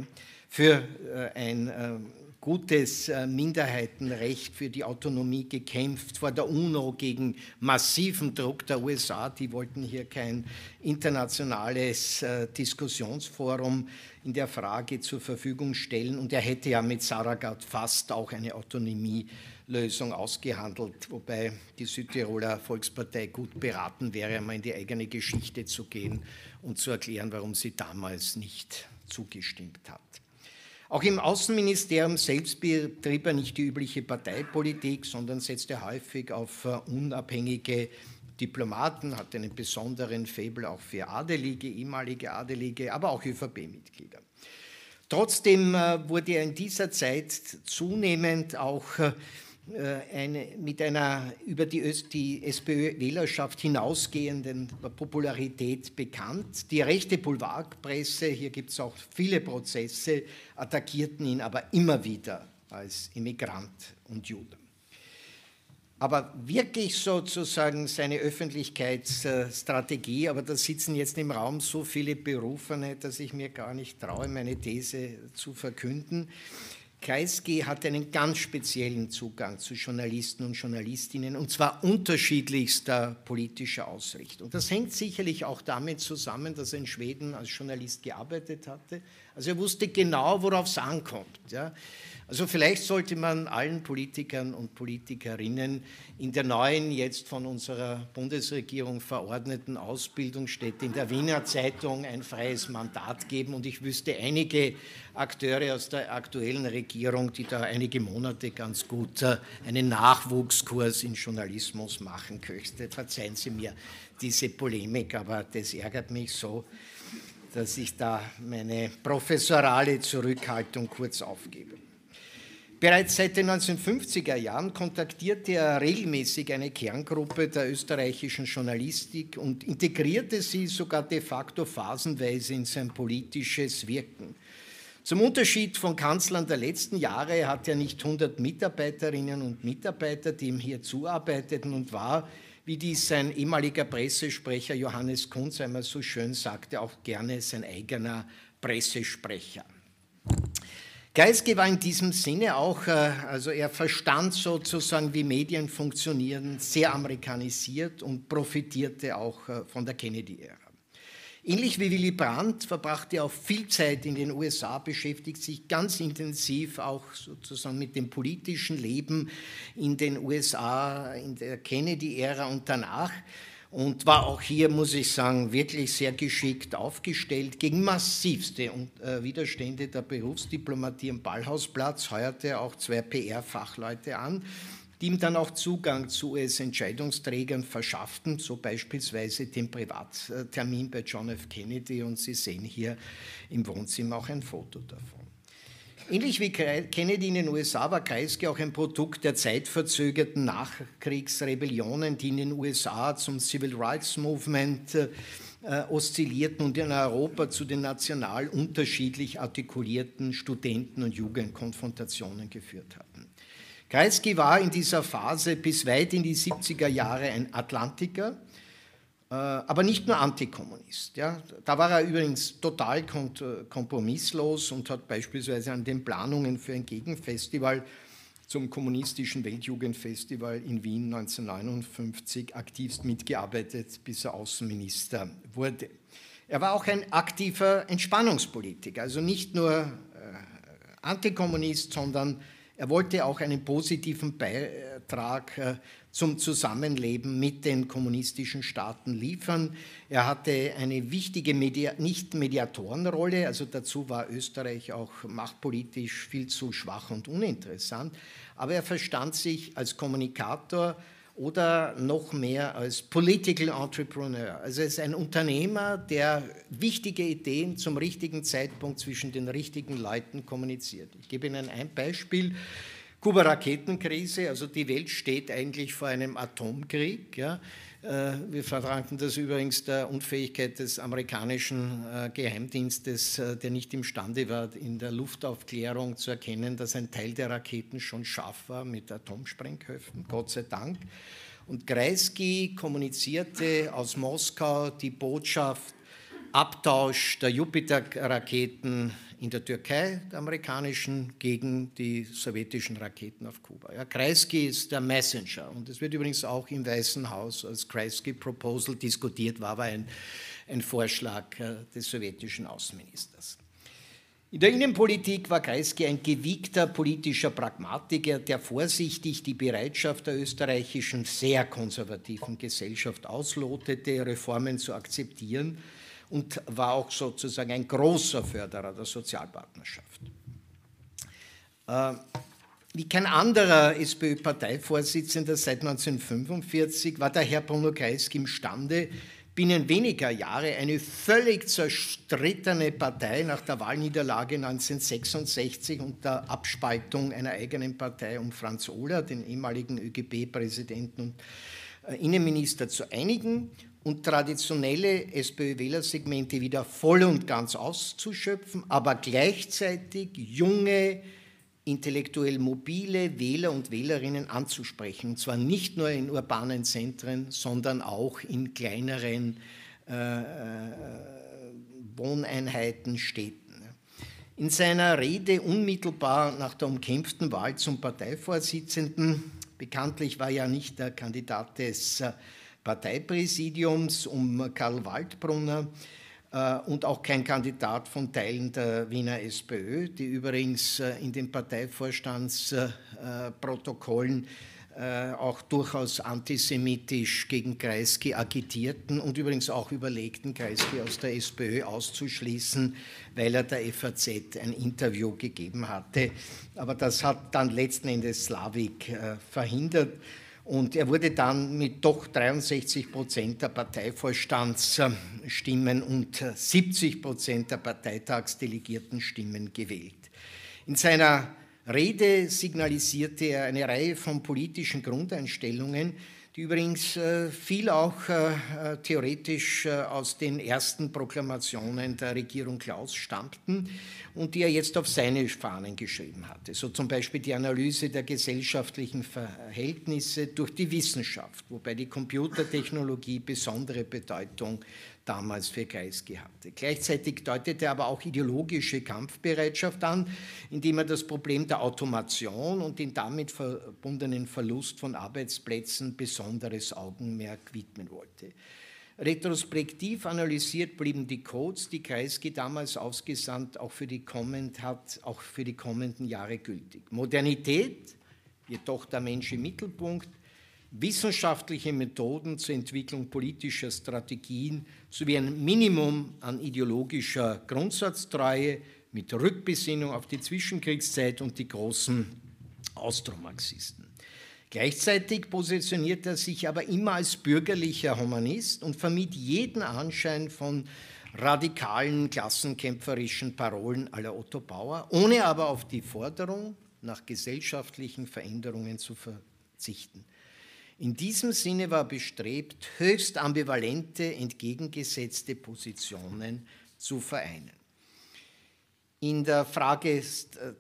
S3: für äh, ein äh, gutes äh, Minderheitenrecht für die Autonomie gekämpft, vor der UNO gegen massiven Druck der USA. Die wollten hier kein internationales äh, Diskussionsforum in der Frage zur Verfügung stellen. Und er hätte ja mit Saragat fast auch eine Autonomielösung ausgehandelt, wobei die Südtiroler Volkspartei gut beraten wäre, einmal in die eigene Geschichte zu gehen und zu erklären, warum sie damals nicht zugestimmt hat. Auch im Außenministerium selbst betrieb er nicht die übliche Parteipolitik, sondern setzte häufig auf äh, unabhängige Diplomaten, hatte einen besonderen Faible auch für Adelige, ehemalige Adelige, aber auch ÖVP-Mitglieder. Trotzdem äh, wurde er in dieser Zeit zunehmend auch äh, eine, mit einer über die, die SPÖ-Wählerschaft hinausgehenden Popularität bekannt. Die rechte Boulevardpresse, hier gibt es auch viele Prozesse, attackierten ihn aber immer wieder als Immigrant und Jude. Aber wirklich sozusagen seine Öffentlichkeitsstrategie, aber da sitzen jetzt im Raum so viele Berufene, dass ich mir gar nicht traue, meine These zu verkünden. Kreisky hat einen ganz speziellen Zugang zu Journalisten und Journalistinnen, und zwar unterschiedlichster politischer Ausrichtung. Das hängt sicherlich auch damit zusammen, dass er in Schweden als Journalist gearbeitet hatte. Also er wusste genau, worauf es ankommt. Ja. Also vielleicht sollte man allen Politikern und Politikerinnen in der neuen, jetzt von unserer Bundesregierung verordneten Ausbildungsstätte in der Wiener Zeitung ein freies Mandat geben. Und ich wüsste einige Akteure aus der aktuellen Regierung, die da einige Monate ganz gut äh, einen Nachwuchskurs in Journalismus machen könnten. Verzeihen Sie mir diese Polemik, aber das ärgert mich so, dass ich da meine professorale Zurückhaltung kurz aufgebe. Bereits seit den 1950er Jahren kontaktierte er regelmäßig eine Kerngruppe der österreichischen Journalistik und integrierte sie sogar de facto phasenweise in sein politisches Wirken. Zum Unterschied von Kanzlern der letzten Jahre hat er nicht 100 Mitarbeiterinnen und Mitarbeiter, die ihm hier zuarbeiteten und war, wie dies sein ehemaliger Pressesprecher Johannes Kunz einmal so schön sagte, auch gerne sein eigener Pressesprecher. Kreisky war in diesem Sinne auch, äh, also er verstand sozusagen, wie Medien funktionieren, sehr amerikanisiert und profitierte auch äh, von der Kennedy-Ära. Ähnlich wie Willy Brandt verbrachte er auch viel Zeit in den USA, beschäftigt sich ganz intensiv auch sozusagen mit dem politischen Leben in den USA, in der Kennedy-Ära und danach. Und war auch hier, muss ich sagen, wirklich sehr geschickt aufgestellt gegen massivste äh, Widerstände der Berufsdiplomatie am Ballhausplatz, heuerte auch zwei PR-Fachleute an, die ihm dann auch Zugang zu US-Entscheidungsträgern verschafften, so beispielsweise den Privattermin bei John F. Kennedy und Sie sehen hier im Wohnzimmer auch ein Foto davon. Ähnlich wie Kennedy in den USA war Kreisky auch ein Produkt der zeitverzögerten Nachkriegsrebellionen, die in den USA zum Civil Rights Movement äh, oszillierten und in Europa zu den national unterschiedlich artikulierten Studenten- und Jugendkonfrontationen geführt hatten. Kreisky war in dieser Phase bis weit in die 70er Jahre ein Atlantiker, äh, aber nicht nur Antikommunist. Da war er übrigens total kompromisslos und hat beispielsweise an den Planungen für ein Gegenfestival zum kommunistischen Weltjugendfestival in Wien 1959 aktivst mitgearbeitet, bis er Außenminister wurde. Er war auch ein aktiver Entspannungspolitiker, also nicht nur äh, Antikommunist, sondern er wollte auch einen positiven Beitrag äh, zum Zusammenleben mit den kommunistischen Staaten liefern. Er hatte eine wichtige Media Nicht-Mediatorenrolle, also dazu war Österreich auch machtpolitisch viel zu schwach und uninteressant, aber er verstand sich als Kommunikator oder noch mehr als Political Entrepreneur. Also er ist ein Unternehmer, der wichtige Ideen zum richtigen Zeitpunkt zwischen den richtigen Leuten kommuniziert. Ich gebe Ihnen ein Beispiel. Kuba-Raketenkrise, also die Welt steht eigentlich vor einem Atomkrieg. Ja. Äh, wir verdanken das übrigens der Unfähigkeit des amerikanischen äh, Geheimdienstes, äh, der nicht imstande war, in der Luftaufklärung zu erkennen, dass ein Teil der Raketen schon scharf war mit Atomsprengköpfen, Gott sei Dank. Und Kreisky kommunizierte aus Moskau die Botschaft, Abtausch der Jupiter-Raketen in der Türkei, der amerikanischen, gegen die sowjetischen Raketen auf Kuba. Ja, Kreisky ist der Messenger und es wird übrigens auch im Weißen Haus als Kreisky-Proposal diskutiert, war aber ein, ein Vorschlag äh, des sowjetischen Außenministers. In der Innenpolitik war Kreisky ein gewiegter politischer Pragmatiker, der vorsichtig die Bereitschaft der österreichischen sehr konservativen Gesellschaft auslotete, Reformen zu akzeptieren und war auch sozusagen ein großer Förderer der Sozialpartnerschaft. Äh, wie kein anderer SPÖ-Parteivorsitzender seit 1945 war der Herr Bruno Kreisky imstande, binnen weniger Jahre eine völlig zerstrittene Partei nach der Wahlniederlage 1966 und der Abspaltung einer eigenen Partei um Franz Ohler, den ehemaligen ÖGB-Präsidenten und äh, Innenminister, zu einigen und traditionelle SPÖ-Wählersegmente wieder voll und ganz auszuschöpfen, aber gleichzeitig junge, intellektuell mobile Wähler und Wählerinnen anzusprechen. Und zwar nicht nur in urbanen Zentren, sondern auch in kleineren äh, äh Wohneinheiten, Städten. In seiner Rede unmittelbar nach der umkämpften Wahl zum Parteivorsitzenden, bekanntlich war ja nicht der Kandidat des äh, Parteipräsidiums um Karl Waldbrunner äh, und auch kein Kandidat von Teilen der Wiener SPÖ, die übrigens äh, in den Parteivorstandsprotokollen äh, auch durchaus antisemitisch gegen Kreisky agitierten und übrigens auch überlegten, Kreisky aus der SPÖ auszuschließen, weil er der FAZ ein Interview gegeben hatte. Aber das hat dann letzten Endes Slavik verhindert. Und er wurde dann mit doch 63 Prozent der Parteivorstandsstimmen und 70 Prozent der Parteitagsdelegierten Stimmen gewählt. In seiner Rede signalisierte er eine Reihe von politischen Grundeinstellungen, die übrigens äh, viel auch äh, äh, theoretisch aus den ersten Proklamationen der Regierung Klaus stammten und die er jetzt auf seine Fahnen geschrieben hatte. So zum Beispiel die Analyse der gesellschaftlichen Verhältnisse durch die Wissenschaft, wobei die Computertechnologie besondere Bedeutung damals für Kreisky hatte. Gleichzeitig deutete er aber auch ideologische Kampfbereitschaft an, indem er das Problem der Automation und den damit verbundenen Verlust von Arbeitsplätzen besonderes Augenmerk widmen wollte. Retrospektiv analysiert blieben die Codes, die Kreisky damals ausgesandt, auch für die, kommend hat, auch für die kommenden Jahre gültig. Modernität, jedoch der Mensch im Mittelpunkt, wissenschaftliche Methoden zur Entwicklung politischer Strategien sowie ein Minimum an ideologischer Grundsatztreue mit Rückbesinnung auf die Zwischenkriegszeit und die großen Austromarxisten. Gleichzeitig positioniert er sich aber immer als bürgerlicher Humanist und vermied jeden Anschein von radikalen, klassenkämpferischen Parolen aller Otto Bauer, ohne aber auf die Forderung nach gesellschaftlichen Veränderungen zu verzichten. In diesem Sinne war bestrebt, höchst ambivalente, entgegengesetzte Positionen zu vereinen. In der Frage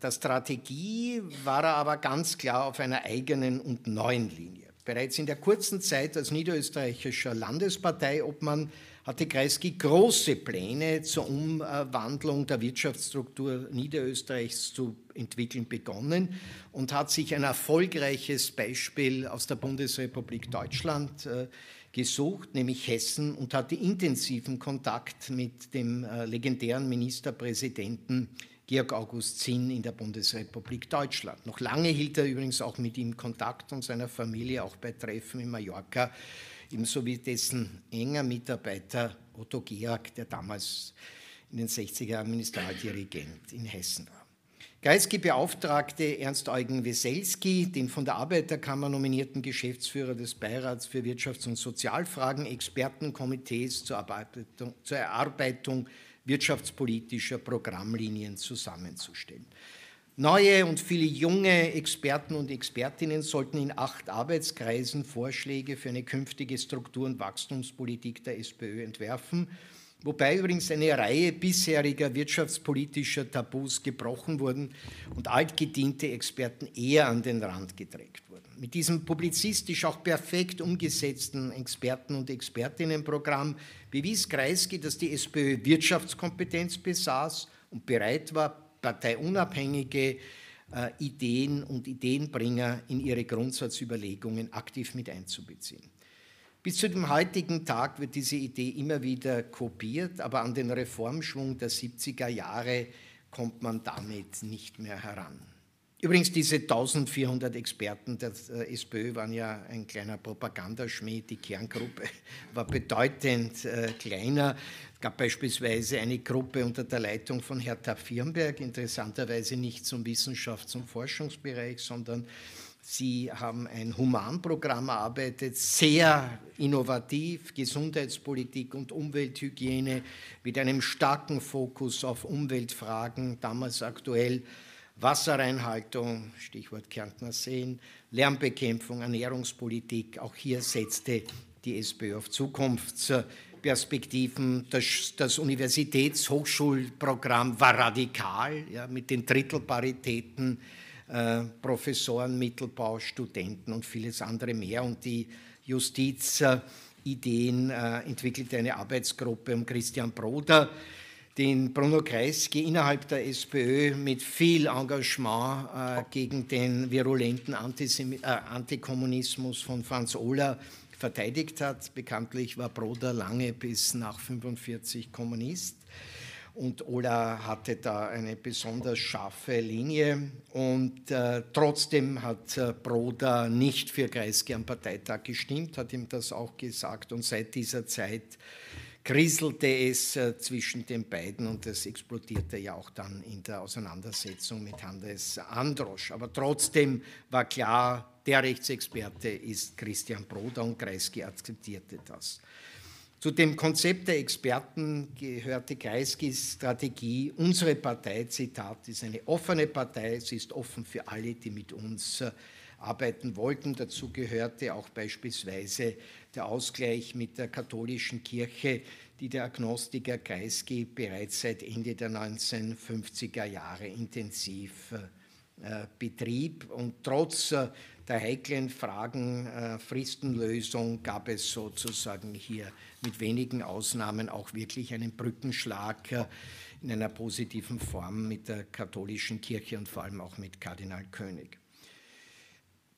S3: der Strategie war er aber ganz klar auf einer eigenen und neuen Linie. Bereits in der kurzen Zeit als niederösterreichischer Landesparteiobmann hatte Kreisky große Pläne zur Umwandlung der Wirtschaftsstruktur Niederösterreichs zu entwickeln begonnen und hat sich ein erfolgreiches Beispiel aus der Bundesrepublik Deutschland äh, gesucht, nämlich Hessen, und hatte intensiven Kontakt mit dem äh, legendären Ministerpräsidenten Georg August Zinn in der Bundesrepublik Deutschland. Noch lange hielt er übrigens auch mit ihm Kontakt und seiner Familie auch bei Treffen in Mallorca ebenso wie dessen enger Mitarbeiter Otto Georg, der damals in den 60er Jahren Ministerialdirigent in Hessen war. Kreisky beauftragte Ernst-Eugen Weselski, den von der Arbeiterkammer nominierten Geschäftsführer des Beirats für Wirtschafts- und Sozialfragen, Expertenkomitees zur, zur Erarbeitung wirtschaftspolitischer Programmlinien zusammenzustellen. Neue und viele junge Experten und Expertinnen sollten in acht Arbeitskreisen Vorschläge für eine künftige Struktur- und Wachstumspolitik der SPÖ entwerfen, wobei übrigens eine Reihe bisheriger wirtschaftspolitischer Tabus gebrochen wurden und altgediente Experten eher an den Rand gedrängt. Mit diesem publizistisch auch perfekt umgesetzten Experten- und Expertinnenprogramm bewies Kreisky, dass die SPÖ Wirtschaftskompetenz besaß und bereit war, parteiunabhängige äh, Ideen und Ideenbringer in ihre Grundsatzüberlegungen aktiv mit einzubeziehen. Bis zu dem heutigen Tag wird diese Idee immer wieder kopiert, aber an den Reformschwung der 70er Jahre kommt man damit nicht mehr heran. Übrigens, diese 1400 Experten der äh, SPÖ waren ja ein kleiner Propagandaschmäh. Die Kerngruppe war bedeutend äh, kleiner. Es gab beispielsweise eine Gruppe unter der Leitung von Hertha Firnberg, interessanterweise nicht zum Wissenschafts- und Forschungsbereich, sondern Sie haben ein Humanprogramm erarbeitet, sehr innovativ, Gesundheitspolitik und Umwelthygiene mit einem starken Fokus auf Umweltfragen, damals aktuell Wasserreinhaltung, Stichwort Kärntner Seen, Lärmbekämpfung, Ernährungspolitik. Auch hier setzte die SPÖ auf Zukunftsperspektiven. Das, das Universitätshochschulprogramm war radikal ja, mit den Drittelparitäten, äh, Professoren, Mittelbau, Studenten und vieles andere mehr. Und die Justizideen äh, entwickelte eine Arbeitsgruppe um Christian Broder den Bruno Kreisky innerhalb der SPÖ mit viel Engagement äh, gegen den virulenten Antisem äh, Antikommunismus von Franz Ohler verteidigt hat. Bekanntlich war Broder lange bis nach 45 Kommunist. Und Ola hatte da eine besonders scharfe Linie. Und äh, trotzdem hat äh, Broder nicht für Kreisky am Parteitag gestimmt, hat ihm das auch gesagt. Und seit dieser Zeit kriselte es äh, zwischen den beiden und es explodierte ja auch dann in der Auseinandersetzung mit Hannes Androsch. Aber trotzdem war klar, der Rechtsexperte ist Christian Broder und Kreisky akzeptierte das. Zu dem Konzept der Experten gehörte Kreiskys Strategie, unsere Partei, Zitat, ist eine offene Partei, sie ist offen für alle, die mit uns äh, arbeiten wollten. Dazu gehörte auch beispielsweise der Ausgleich mit der katholischen Kirche, die der Agnostiker Kreisky bereits seit Ende der 1950er Jahre intensiv äh, betrieb. Und trotz äh, der heiklen Fragen äh, Fristenlösung gab es sozusagen hier mit wenigen Ausnahmen auch wirklich einen Brückenschlag in einer positiven Form mit der katholischen Kirche und vor allem auch mit Kardinal König.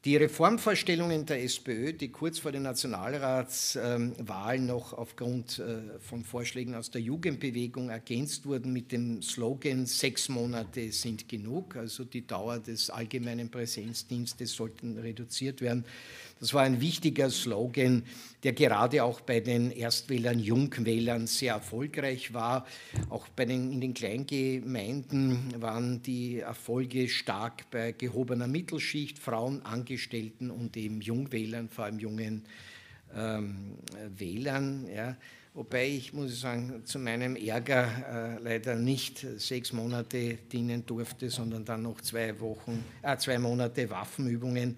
S3: Die Reformvorstellungen der SPÖ, die kurz vor den Nationalratswahlen noch aufgrund äh, von Vorschlägen aus der Jugendbewegung ergänzt wurden mit dem Slogan Sechs Monate sind genug, also die Dauer des allgemeinen Präsenzdienstes sollten reduziert werden, das war ein wichtiger Slogan, der gerade auch bei den Erstwählern, Jungwählern sehr erfolgreich war. Auch bei den, in den Kleingemeinden waren die Erfolge stark bei gehobener Mittelschicht, Frauen, Angestellten und eben Jungwählern, vor allem jungen ähm, Wählern. Ja. Wobei ich, muss ich sagen, zu meinem Ärger äh, leider nicht sechs Monate dienen durfte, sondern dann noch zwei Wochen, äh, zwei Monate Waffenübungen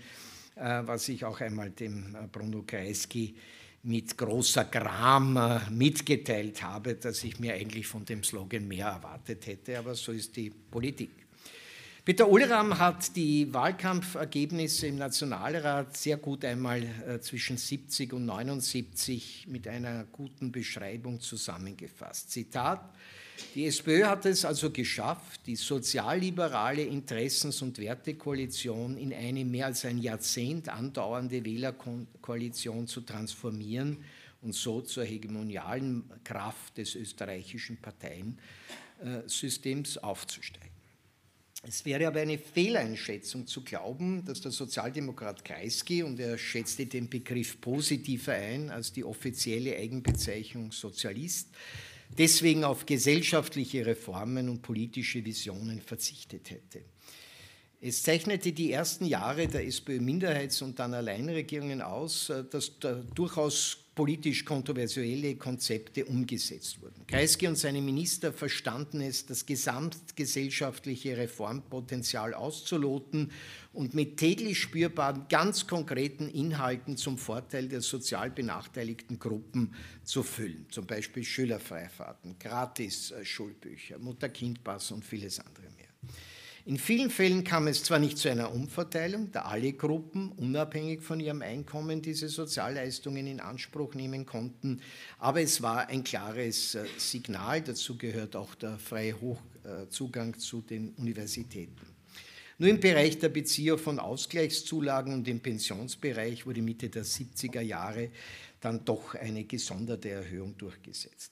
S3: was ich auch einmal dem äh, Bruno Kreisky mit großer Gram äh, mitgeteilt habe, dass ich mir eigentlich von dem Slogan mehr erwartet hätte, aber so ist die Politik. Peter Ulram hat die Wahlkampfergebnisse im Nationalrat sehr gut einmal zwischen 70 und 79 mit einer guten Beschreibung zusammengefasst. Zitat, die SPÖ hat es also geschafft, die sozialliberale Interessens- und Wertekoalition in eine mehr als ein Jahrzehnt andauernde Wählerkoalition zu transformieren und so zur hegemonialen Kraft des österreichischen Parteiensystems aufzusteigen. Es wäre aber eine Fehleinschätzung zu glauben, dass der Sozialdemokrat Kreisky, und er schätzte den Begriff positiver ein als die offizielle Eigenbezeichnung Sozialist, deswegen auf gesellschaftliche Reformen und politische Visionen verzichtet hätte. Es zeichnete die ersten Jahre der SPÖ-Minderheits- und dann Alleinregierungen aus, äh, dass da durchaus politisch kontroversielle Konzepte umgesetzt wurden. Kreisky und seine Minister verstanden es, das gesamtgesellschaftliche Reformpotenzial auszuloten und mit täglich spürbaren, ganz konkreten Inhalten zum Vorteil der sozial benachteiligten Gruppen zu füllen. Zum Beispiel Schülerfreifahrten, Gratis-Schulbücher, Mutter-Kind-Pass und vieles andere mehr. In vielen Fällen kam es zwar nicht zu einer Umverteilung, da alle Gruppen unabhängig von ihrem Einkommen diese Sozialleistungen in Anspruch nehmen konnten, aber es war ein klares äh, Signal, dazu gehört auch der freie Hochzugang zu den Universitäten. Nur im Bereich der Bezieher von Ausgleichszulagen und im Pensionsbereich wurde Mitte der 70er Jahre dann doch eine gesonderte Erhöhung durchgesetzt.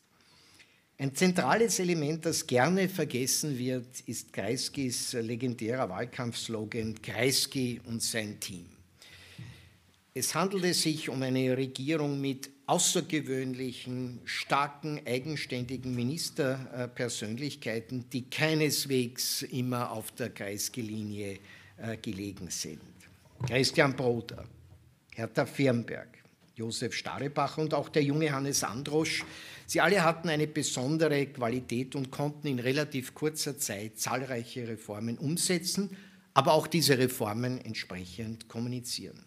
S3: Ein zentrales Element, das gerne vergessen wird, ist Kreiskys legendärer Wahlkampfslogan Kreisky und sein Team. Es handelte sich um eine Regierung mit außergewöhnlichen, starken, eigenständigen Ministerpersönlichkeiten, die keineswegs immer auf der Kreisky-Linie äh, gelegen sind. Christian Broder, Hertha Firnberg, Josef Starebach und auch der junge Hannes Androsch Sie alle hatten eine besondere Qualität und konnten in relativ kurzer Zeit zahlreiche Reformen umsetzen, aber auch diese Reformen entsprechend kommunizieren.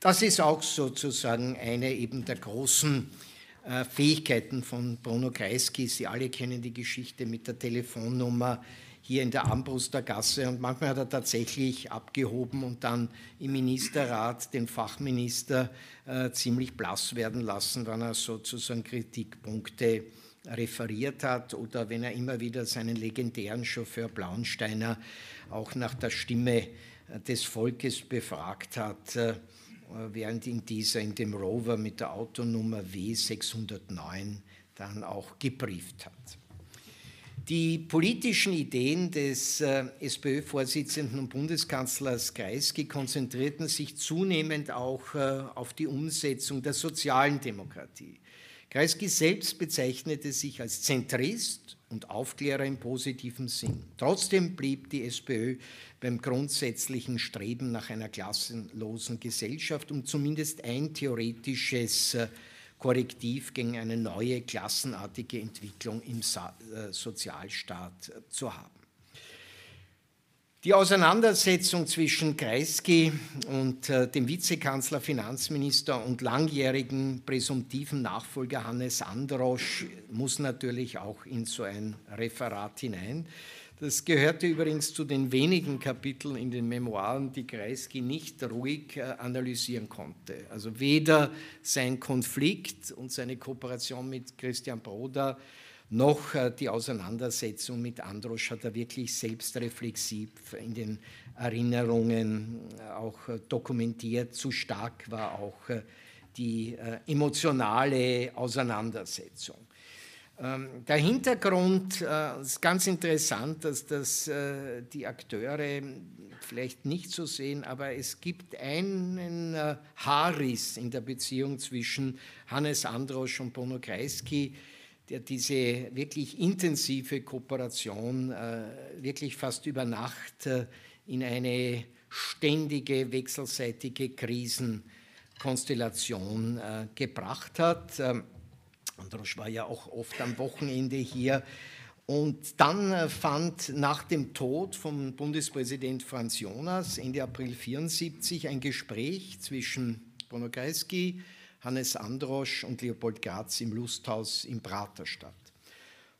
S3: Das ist auch sozusagen eine eben der großen äh, Fähigkeiten von Bruno Kreisky. Sie alle kennen die Geschichte mit der Telefonnummer hier in der Ambruster Gasse und manchmal hat er tatsächlich abgehoben und dann im Ministerrat den Fachminister äh, ziemlich blass werden lassen, wenn er sozusagen Kritikpunkte referiert hat oder wenn er immer wieder seinen legendären Chauffeur Blaunsteiner auch nach der Stimme äh, des Volkes befragt hat, äh, während ihn dieser in dem Rover mit der Autonummer W609 dann auch gebrieft hat. Die politischen Ideen des äh, SPÖ-Vorsitzenden und Bundeskanzlers Kreisky konzentrierten sich zunehmend auch äh, auf die Umsetzung der sozialen Demokratie. Kreisky selbst bezeichnete sich als Zentrist und Aufklärer im positiven Sinn. Trotzdem blieb die SPÖ beim grundsätzlichen Streben nach einer klassenlosen Gesellschaft, um zumindest ein theoretisches äh, Korrektiv gegen eine neue klassenartige Entwicklung im äh, Sozialstaat äh, zu haben. Die Auseinandersetzung zwischen Kreisky und äh, dem Vizekanzler, Finanzminister und langjährigen präsumtiven Nachfolger Hannes Androsch muss natürlich auch in so ein Referat hinein. Das gehörte übrigens zu den wenigen Kapiteln in den Memoiren, die Kreisky nicht ruhig äh, analysieren konnte. Also weder sein Konflikt und seine Kooperation mit Christian Broda noch äh, die Auseinandersetzung mit Androsch hat er wirklich selbstreflexiv in den Erinnerungen äh, auch äh, dokumentiert. Zu stark war auch die emotionale Auseinandersetzung. Ähm, der Hintergrund ist ganz interessant, dass das die Akteure vielleicht nicht so sehen, aber es gibt einen Haarriss in der Beziehung zwischen Hannes Androsch und Bono Kreisky, der diese wirklich intensive Kooperation äh, wirklich fast über Nacht äh, in eine ständige wechselseitige Krisenkonstellation äh, gebracht hat. Ähm, Androsch war ja auch oft am Wochenende hier. Und dann fand nach dem Tod von Bundespräsident Franz Jonas Ende April 1974 ein Gespräch zwischen Bruno Kreisky, Hannes Androsch und Leopold Graz im Lusthaus im Prater statt.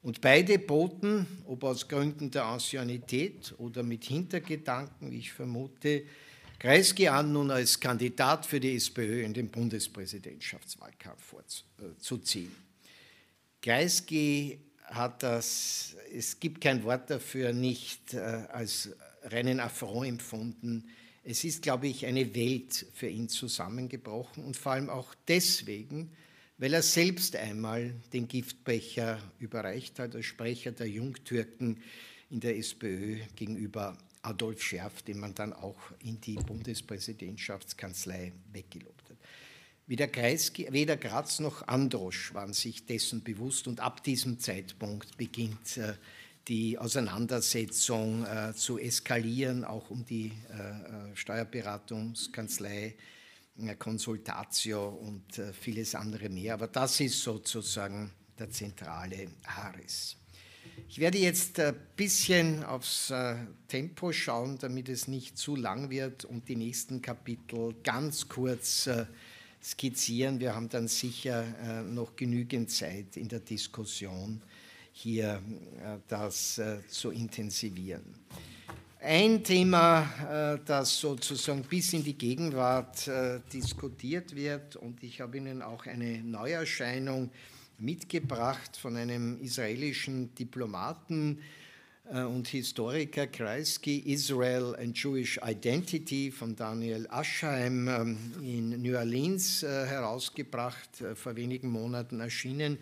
S3: Und beide boten, ob aus Gründen der Anciennität oder mit Hintergedanken, wie ich vermute, Kreisky an, nun als Kandidat für die SPÖ in den Bundespräsidentschaftswahlkampf vorzuziehen. Kreisky hat das, es gibt kein Wort dafür, nicht äh, als reinen Affront empfunden, es ist, glaube ich, eine Welt für ihn zusammengebrochen und vor allem auch deswegen, weil er selbst einmal den Giftbecher überreicht hat als Sprecher der Jungtürken in der SPÖ gegenüber Adolf Scherf, den man dann auch in die Bundespräsidentschaftskanzlei weggelobt hat. Weder, Kreisky, weder Graz noch Androsch waren sich dessen bewusst und ab diesem Zeitpunkt beginnt äh, die Auseinandersetzung äh, zu eskalieren, auch um die äh, äh Steuerberatungskanzlei, äh, Consultatio und äh, vieles andere mehr. Aber das ist sozusagen der zentrale Haares. Ich werde jetzt ein bisschen aufs äh, Tempo schauen, damit es nicht zu lang wird und die nächsten Kapitel ganz kurz skizzieren. Wir haben dann sicher noch genügend Zeit in der Diskussion hier äh, das äh, zu intensivieren. Ein Thema, äh, das sozusagen bis in die Gegenwart diskutiert wird, und ich habe Ihnen auch eine Neuerscheinung mitgebracht von einem israelischen Diplomaten und Historiker Kreisky, Israel and Jewish Identity von Daniel Aschheim ähm, in New Orleans herausgebracht, vor wenigen Monaten erschienen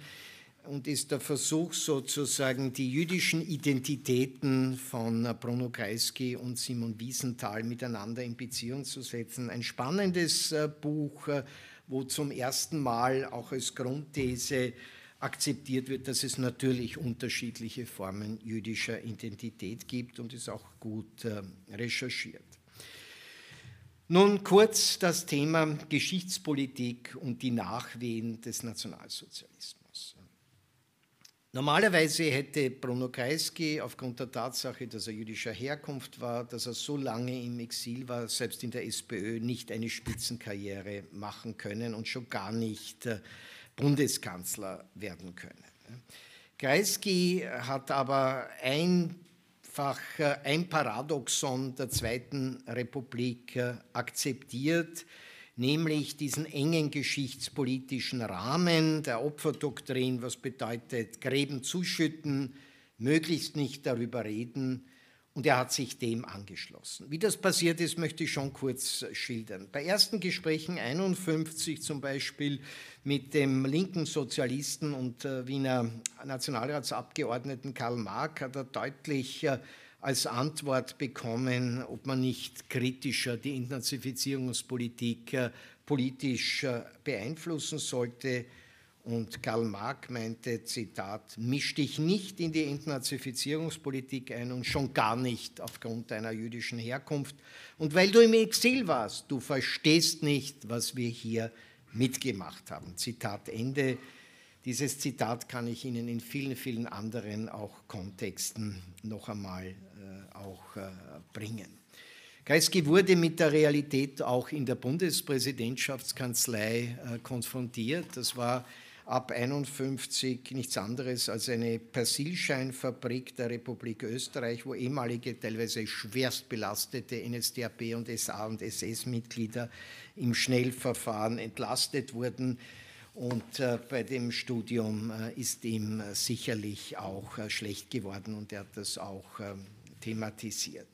S3: und ist der Versuch, sozusagen die jüdischen Identitäten von Bruno Kreisky und Simon Wiesenthal miteinander in Beziehung zu setzen. Ein spannendes äh, Buch, äh, wo zum ersten Mal auch als Grundthese akzeptiert wird, dass es natürlich unterschiedliche Formen jüdischer Identität gibt und ist auch gut äh, recherchiert. Nun kurz das Thema Geschichtspolitik und die Nachwehen des Nationalsozialismus. Normalerweise hätte Bruno Kreisky aufgrund der Tatsache, dass er jüdischer Herkunft war, dass er so lange im Exil war, selbst in der SPÖ nicht eine Spitzenkarriere machen können und schon gar nicht äh, Bundeskanzler werden können. Kreisky hat aber einfach äh, ein Paradoxon der Zweiten Republik äh, akzeptiert, nämlich diesen engen geschichtspolitischen Rahmen der Opferdoktrin, was bedeutet Gräben zuschütten, möglichst nicht darüber reden. Und er hat sich dem angeschlossen. Wie das passiert ist, möchte ich schon kurz schildern. Bei ersten Gesprächen 51 zum Beispiel mit dem linken Sozialisten und äh, Wiener Nationalratsabgeordneten Karl Marx hat er deutlich äh, als Antwort bekommen, ob man nicht kritischer die Intensifizierungspolitik äh, politisch äh, beeinflussen sollte. Und Karl Marx meinte, Zitat, misch dich nicht in die Entnazifizierungspolitik ein und schon gar nicht aufgrund deiner jüdischen Herkunft. Und weil du im Exil warst, du verstehst nicht, was wir hier mitgemacht haben. Zitat Ende. Dieses Zitat kann ich Ihnen in vielen, vielen anderen auch Kontexten noch einmal auch äh, bringen. Kreisky wurde mit der Realität auch in der Bundespräsidentschaftskanzlei äh, konfrontiert. Das war ab 1951 nichts anderes als eine Persilscheinfabrik der Republik Österreich, wo ehemalige, teilweise schwerst belastete NSDAP und SA und SS-Mitglieder im Schnellverfahren entlastet wurden. Und äh, bei dem Studium äh, ist ihm äh, sicherlich auch äh, schlecht geworden und er hat das auch ähm, thematisiert.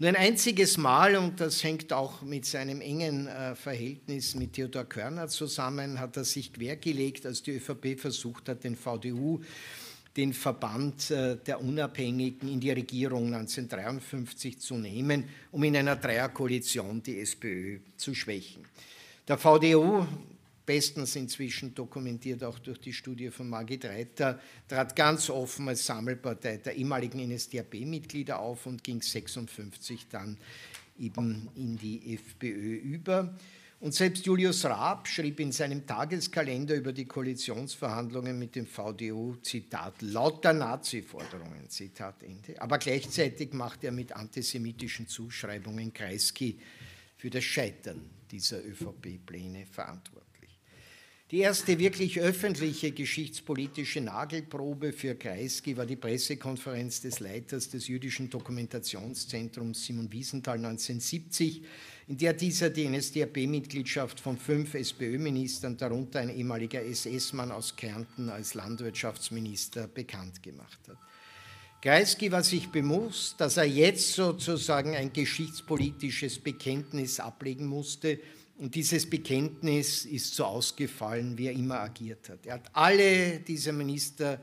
S3: Nur ein einziges Mal, und das hängt auch mit seinem engen äh, Verhältnis mit Theodor Körner zusammen, hat er sich quergelegt, als die ÖVP versucht hat, den VDU, den Verband äh, der Unabhängigen, in die Regierung 1953 zu nehmen, um in einer Dreierkoalition die SPÖ zu schwächen. Der VDU bestens inzwischen dokumentiert, auch durch die Studie von Margit Reiter, trat ganz offen als Sammelpartei der ehemaligen NSDAP-Mitglieder auf und ging 56 dann eben in die FPÖ über. Und selbst Julius Raab schrieb in seinem Tageskalender über die Koalitionsverhandlungen mit dem VDU, Zitat, lauter Nazi-Forderungen, Zitat Ende. Aber gleichzeitig macht er mit antisemitischen Zuschreibungen Kreisky für das Scheitern dieser ÖVP-Pläne verantwortlich. Die erste wirklich öffentliche geschichtspolitische Nagelprobe für Kreisky war die Pressekonferenz des Leiters des jüdischen Dokumentationszentrums Simon Wiesenthal 1970, in der dieser die NSDAP-Mitgliedschaft von fünf SPÖ-Ministern, darunter ein ehemaliger SS-Mann aus Kärnten, als Landwirtschaftsminister bekannt gemacht hat. Kreisky war sich bewusst, dass er jetzt sozusagen ein geschichtspolitisches Bekenntnis ablegen musste, und dieses Bekenntnis ist so ausgefallen, wie er immer agiert hat. Er hat alle diese Minister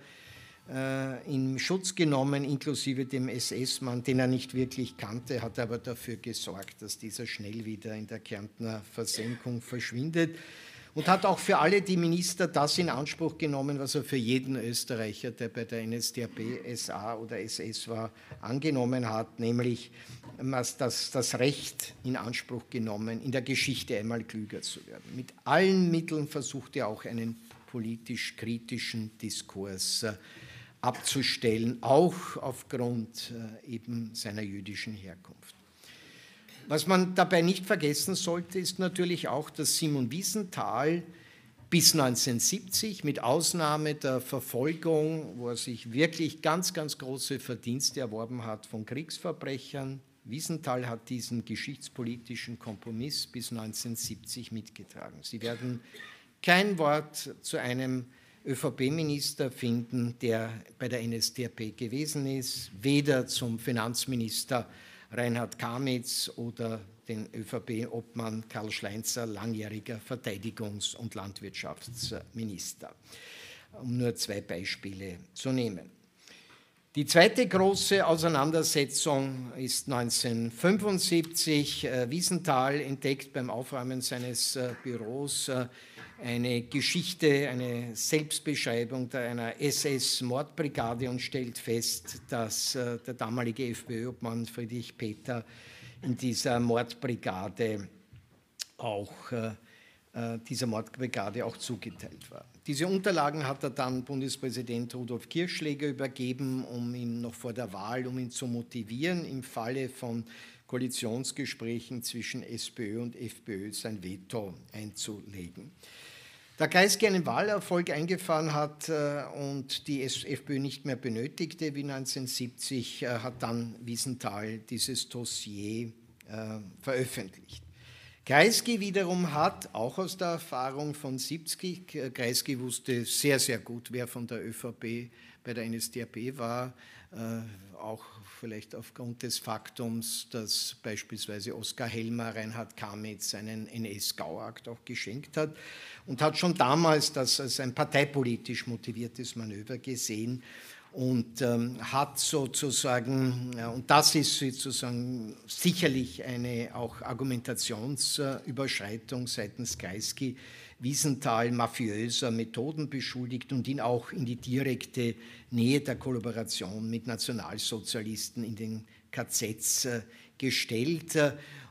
S3: äh, in Schutz genommen, inklusive dem SS-Mann, den er nicht wirklich kannte, hat aber dafür gesorgt, dass dieser schnell wieder in der Kärntner Versenkung verschwindet und hat auch für alle die Minister das in Anspruch genommen, was er für jeden Österreicher, der bei der NSDAP, SA oder SS war, angenommen hat, nämlich das, das Recht in Anspruch genommen, in der Geschichte einmal klüger zu werden. Mit allen Mitteln versucht er auch einen politisch kritischen Diskurs äh, abzustellen, auch aufgrund äh, eben seiner jüdischen Herkunft. Was man dabei nicht vergessen sollte, ist natürlich auch, dass Simon Wiesenthal bis 1970 mit Ausnahme der Verfolgung, wo er sich wirklich ganz, ganz große Verdienste erworben hat von Kriegsverbrechern, Wiesenthal hat diesen geschichtspolitischen Kompromiss bis 1970 mitgetragen. Sie werden kein Wort zu einem ÖVP-Minister finden, der bei der NSDAP gewesen ist, weder zum Finanzminister Reinhard Kamitz oder den ÖVP-Obmann Karl Schleinzer, langjähriger Verteidigungs- und Landwirtschaftsminister, um nur zwei Beispiele zu nehmen. Die zweite große Auseinandersetzung ist 1975. Äh, Wiesenthal entdeckt beim Aufräumen seines äh, Büros äh, eine Geschichte, eine Selbstbeschreibung einer SS-Mordbrigade und stellt fest, dass äh, der damalige FPÖ-Obmann Friedrich Peter in dieser Mordbrigade auch äh, äh, dieser Mordbrigade auch zugeteilt war. Diese Unterlagen hat er dann Bundespräsident Rudolf Kirchschläger übergeben, um ihn noch vor der Wahl, um ihn zu motivieren, im Falle von Koalitionsgesprächen zwischen SPÖ und FPÖ sein Veto einzulegen. Da Kreisky einen Wahlerfolg eingefahren hat äh, und die FPÖ nicht mehr benötigte wie 1970, äh, hat dann Wiesenthal dieses Dossier äh, veröffentlicht. Kreisky wiederum hat, auch aus der Erfahrung von 70, Kreisky wusste sehr, sehr gut, wer von der ÖVP bei der NSDAP war, auch vielleicht aufgrund des Faktums, dass beispielsweise Oskar Helmer Reinhard Kamitz einen NS-Gauakt auch geschenkt hat und hat schon damals das als ein parteipolitisch motiviertes Manöver gesehen und ähm, hat sozusagen, ja, und das ist sozusagen sicherlich eine auch Argumentationsüberschreitung seitens Kreisky, Wiesenthal mafiöser Methoden beschuldigt und ihn auch in die direkte Nähe der Kollaboration mit Nationalsozialisten in den KZs äh, gestellt.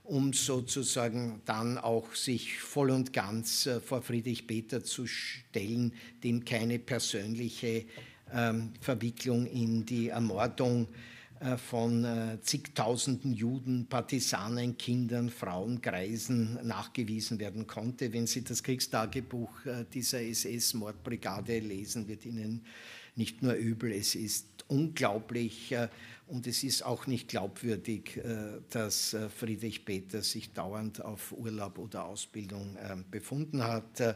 S3: um sozusagen dann auch sich voll und ganz äh, vor Friedrich Peter zu stellen, dem keine persönliche ähm, Verwicklung in die Ermordung äh, von äh, zigtausenden Juden, Partisanen, Kindern, Frauen, Greisen nachgewiesen werden konnte. Wenn Sie das Kriegstagebuch dieser SS-Mordbrigade lesen, wird Ihnen nicht nur übel, es ist unglaublich und es ist auch nicht glaubwürdig, äh, dass äh, Friedrich Peter sich dauernd auf Urlaub oder Ausbildung ähm, befunden hat. Äh,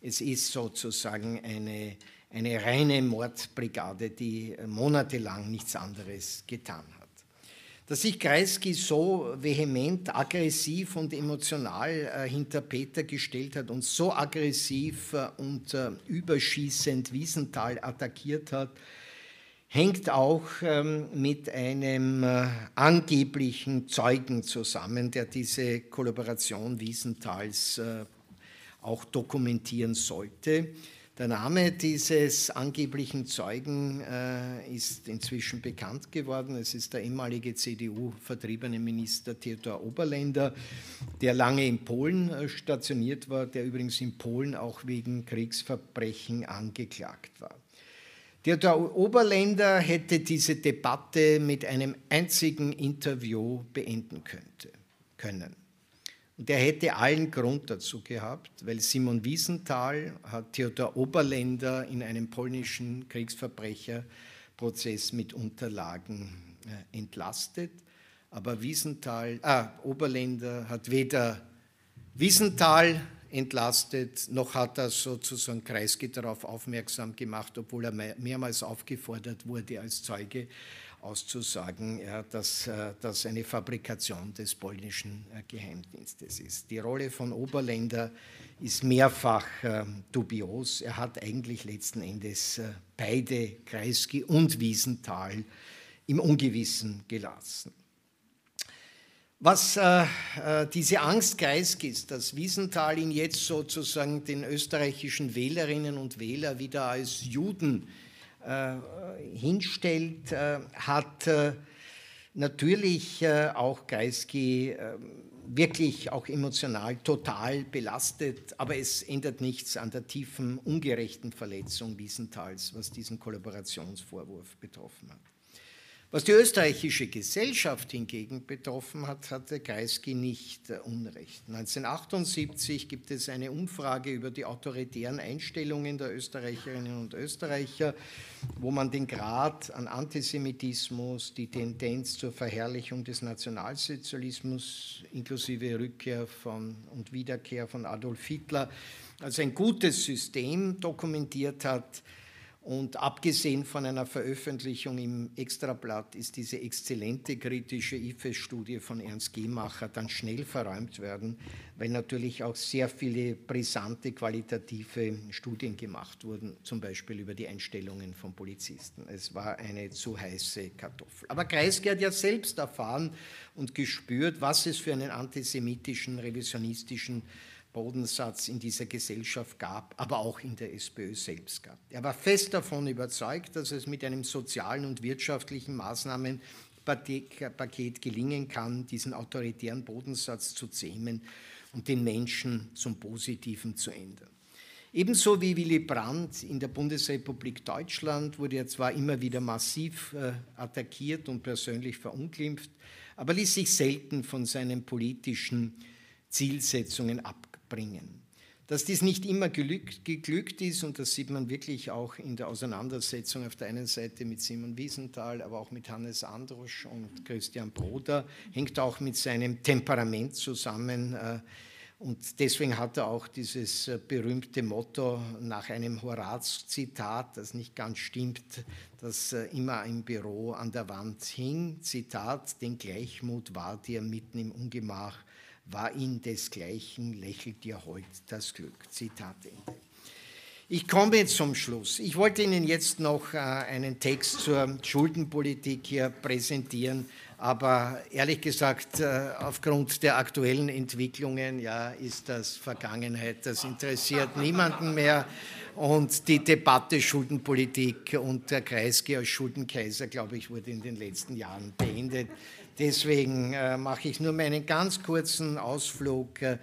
S3: es ist sozusagen eine, eine reine Mordbrigade, die monatelang nichts anderes getan hat. Dass sich Kreisky so vehement, aggressiv und emotional hinter Peter gestellt hat und so aggressiv und überschießend Wiesenthal attackiert hat, hängt auch ähm, mit einem äh, angeblichen Zeugen zusammen, der diese Kollaboration Wiesenthals äh, auch dokumentieren sollte. Der Name dieses angeblichen Zeugen äh, ist inzwischen bekannt geworden. Es ist der ehemalige CDU-vertriebene Minister Theodor Oberländer, der lange in Polen äh, stationiert war, der übrigens in Polen auch wegen Kriegsverbrechen angeklagt war. Der Oberländer hätte diese Debatte mit einem einzigen Interview beenden könnte, können. Und er hätte allen Grund dazu gehabt, weil Simon Wiesenthal hat Theodor Oberländer in einem polnischen Kriegsverbrecherprozess mit Unterlagen äh, entlastet. Aber Wiesenthal, ah, Oberländer hat weder Wiesenthal entlastet, noch hat er sozusagen Kreisky darauf aufmerksam gemacht, obwohl er mehrmals aufgefordert wurde, als Zeuge auszusagen, ja, dass äh, das eine Fabrikation des polnischen äh, Geheimdienstes ist. Die Rolle von Oberländer ist mehrfach äh, dubios. Er hat eigentlich letzten Endes äh, beide, Kreisky und Wiesenthal, im Ungewissen gelassen. Was äh, äh, diese Angst Kreiskis, dass Wiesenthal ihn jetzt sozusagen den österreichischen Wählerinnen und Wähler wieder als Juden äh, hinstellt, äh, hat äh, natürlich äh, auch Kreisky wirklich auch emotional total belastet, aber es ändert nichts an der tiefen, ungerechten Verletzung Wiesenthals, was diesen Kollaborationsvorwurf betroffen hat. Was die österreichische Gesellschaft hingegen betroffen hat, hatte Kreisky nicht äh, Unrecht. 1978 gibt es eine Umfrage über die autoritären Einstellungen der Österreicherinnen und Österreicher, wo man den Grad an Antisemitismus, die Tendenz zur Verherrlichung des Nationalsozialismus inklusive Rückkehr von, und Wiederkehr von Adolf Hitler als ein gutes System dokumentiert hat. Und abgesehen von einer Veröffentlichung im Extrablatt ist diese exzellente kritische IFES-Studie von Ernst Gemacher dann schnell verräumt werden, weil natürlich auch sehr viele brisante qualitative Studien gemacht wurden, zum Beispiel über die Einstellungen von Polizisten. Es war eine zu heiße Kartoffel. Aber Kreisky hat ja selbst erfahren und gespürt, was es für einen antisemitischen, revisionistischen Bodensatz in dieser Gesellschaft gab, aber auch in der SPÖ selbst gab. Er war fest davon überzeugt, dass es mit einem sozialen und wirtschaftlichen Maßnahmenpaket gelingen kann, diesen autoritären Bodensatz zu zähmen und den Menschen zum Positiven zu ändern. Ebenso wie Willy Brandt in der Bundesrepublik Deutschland wurde er zwar immer wieder massiv äh, attackiert und persönlich verunglimpft, aber ließ sich selten von seinen politischen Zielsetzungen ab bringen. Dass dies nicht immer geglückt, geglückt ist, und das sieht man wirklich auch in der Auseinandersetzung auf der einen Seite mit Simon Wiesenthal, aber auch mit Hannes Androsch und Christian Broder, hängt auch mit seinem Temperament zusammen. Äh, und deswegen hat er auch dieses äh, berühmte Motto nach einem Horaz-Zitat, das nicht ganz stimmt, das äh, immer im Büro an der Wand hing. Zitat, den Gleichmut war dir mitten im Ungemach war ihn desgleichen, lächelt dir heut das Glück. Zitat Ende. Ich komme zum Schluss. Ich wollte Ihnen jetzt noch äh, einen Text zur Schuldenpolitik hier präsentieren, aber ehrlich gesagt, äh, aufgrund der aktuellen Entwicklungen ja, ist das Vergangenheit. Das interessiert niemanden mehr. Und die Debatte Schuldenpolitik und der Kreisky Schuldenkaiser, glaube ich, wurde in den letzten Jahren beendet. Deswegen äh, mache ich nur meinen ganz kurzen Ausflug äh,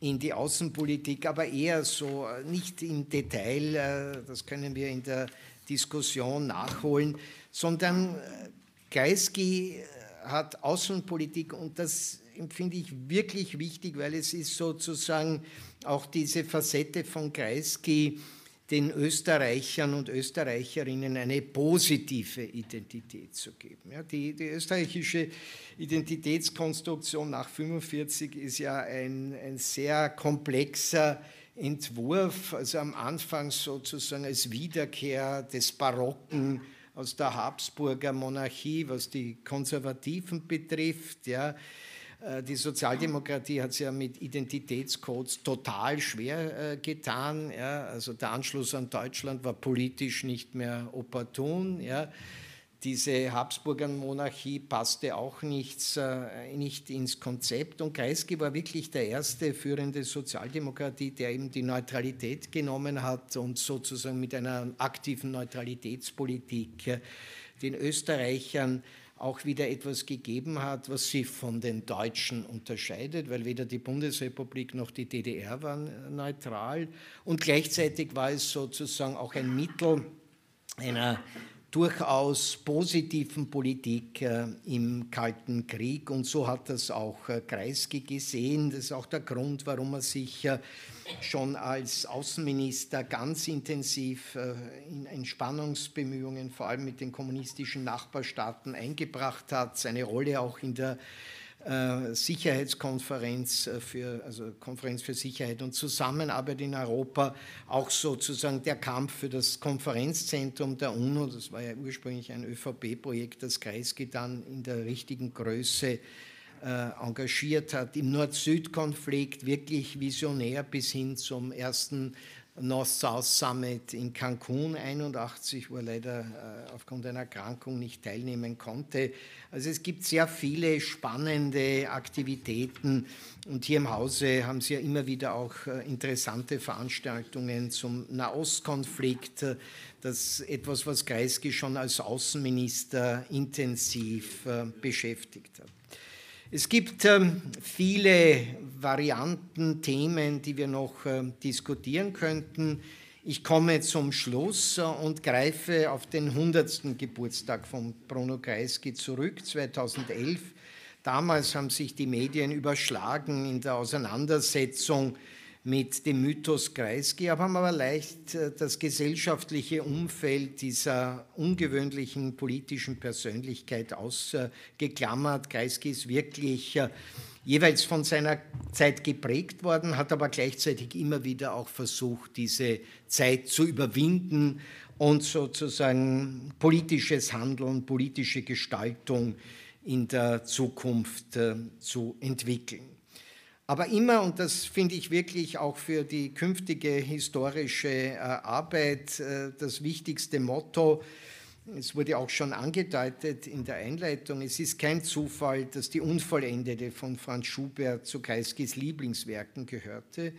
S3: in die Außenpolitik, aber eher so äh, nicht im Detail, äh, das können wir in der Diskussion nachholen, sondern äh, Kreisky hat Außenpolitik und das empfinde ich wirklich wichtig, weil es ist sozusagen auch diese Facette von Kreisky, den Österreichern und Österreicherinnen eine positive Identität zu geben. Ja, die, die, österreichische Identitätskonstruktion nach 1945 ist ja ein, ein sehr komplexer Entwurf, also am Anfang sozusagen als Wiederkehr des Barocken aus der Habsburger Monarchie, was die Konservativen betrifft, ja, die Sozialdemokratie hat es ja mit Identitätscodes total schwer äh, getan. Ja. Also der Anschluss an Deutschland war politisch nicht mehr opportun. Ja. Diese Habsburger Monarchie passte auch nichts, äh, nicht ins Konzept. Und Kreisky war wirklich der erste führende Sozialdemokratie, der eben die Neutralität genommen hat und sozusagen mit einer aktiven Neutralitätspolitik den Österreichern auch wieder etwas gegeben hat, was sie von den Deutschen unterscheidet, weil weder die Bundesrepublik noch die DDR waren neutral. Und gleichzeitig war es sozusagen auch ein Mittel einer durchaus positiven Politik äh, im Kalten Krieg. Und so hat das auch äh, Kreisky gesehen. Das ist auch der Grund, warum er sich äh, schon als Außenminister ganz intensiv in Entspannungsbemühungen, vor allem mit den kommunistischen Nachbarstaaten, eingebracht hat. Seine Rolle auch in der Sicherheitskonferenz äh, für, also Konferenz für Sicherheit und Zusammenarbeit in Europa, auch sozusagen der Kampf für das Konferenzzentrum der UNO, das war ja ursprünglich ein ÖVP-Projekt, das Kreisky dann in der richtigen Größe äh, engagiert hat, im Nord-Süd-Konflikt wirklich visionär bis hin zum ersten North-South Summit in Cancun 81, wo er leider äh, aufgrund einer Erkrankung nicht teilnehmen konnte. Also es gibt sehr viele spannende Aktivitäten und hier im Hause haben Sie ja immer wieder auch äh, interessante Veranstaltungen zum Nahostkonflikt. Das etwas, was Kreisky schon als Außenminister intensiv äh, beschäftigt hat. Es gibt ähm, viele Varianten, Themen, die wir noch äh, diskutieren könnten. Ich komme zum Schluss äh, und greife auf den 100. Geburtstag von Bruno Kreisky zurück, 2011. Damals haben sich die Medien überschlagen in der Auseinandersetzung mit dem Mythos Kreisky, aber haben aber leicht äh, das gesellschaftliche Umfeld dieser ungewöhnlichen politischen Persönlichkeit ausgeklammert. Kreisky ist wirklich äh, jeweils von seiner Zeit geprägt worden, hat aber gleichzeitig immer wieder auch versucht, diese Zeit zu überwinden und sozusagen politisches Handeln, politische Gestaltung in der Zukunft äh, zu entwickeln. Aber immer, und das finde ich wirklich auch für die künftige historische äh, Arbeit äh, das wichtigste Motto, es wurde auch schon angedeutet in der Einleitung, es ist kein Zufall, dass die Unvollendete von Franz Schubert zu Kreiskys Lieblingswerken gehörte.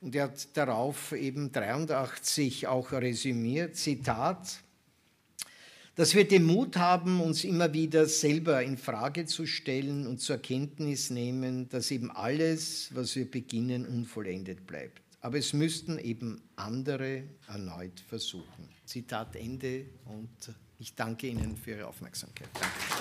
S3: Und er hat darauf eben 83 auch resümiert, Zitat, dass wir den Mut haben, uns immer wieder selber in Frage zu stellen und zur Kenntnis nehmen, dass eben alles, was wir beginnen, unvollendet bleibt. Aber es müssten eben andere erneut versuchen. Zitat Ende und ich danke Ihnen für Ihre Aufmerksamkeit. Danke.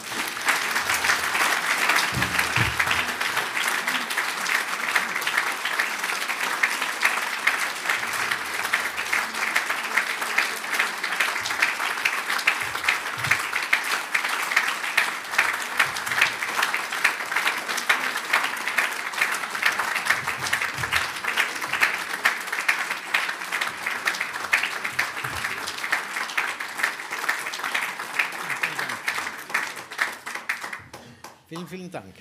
S3: Vielen Dank.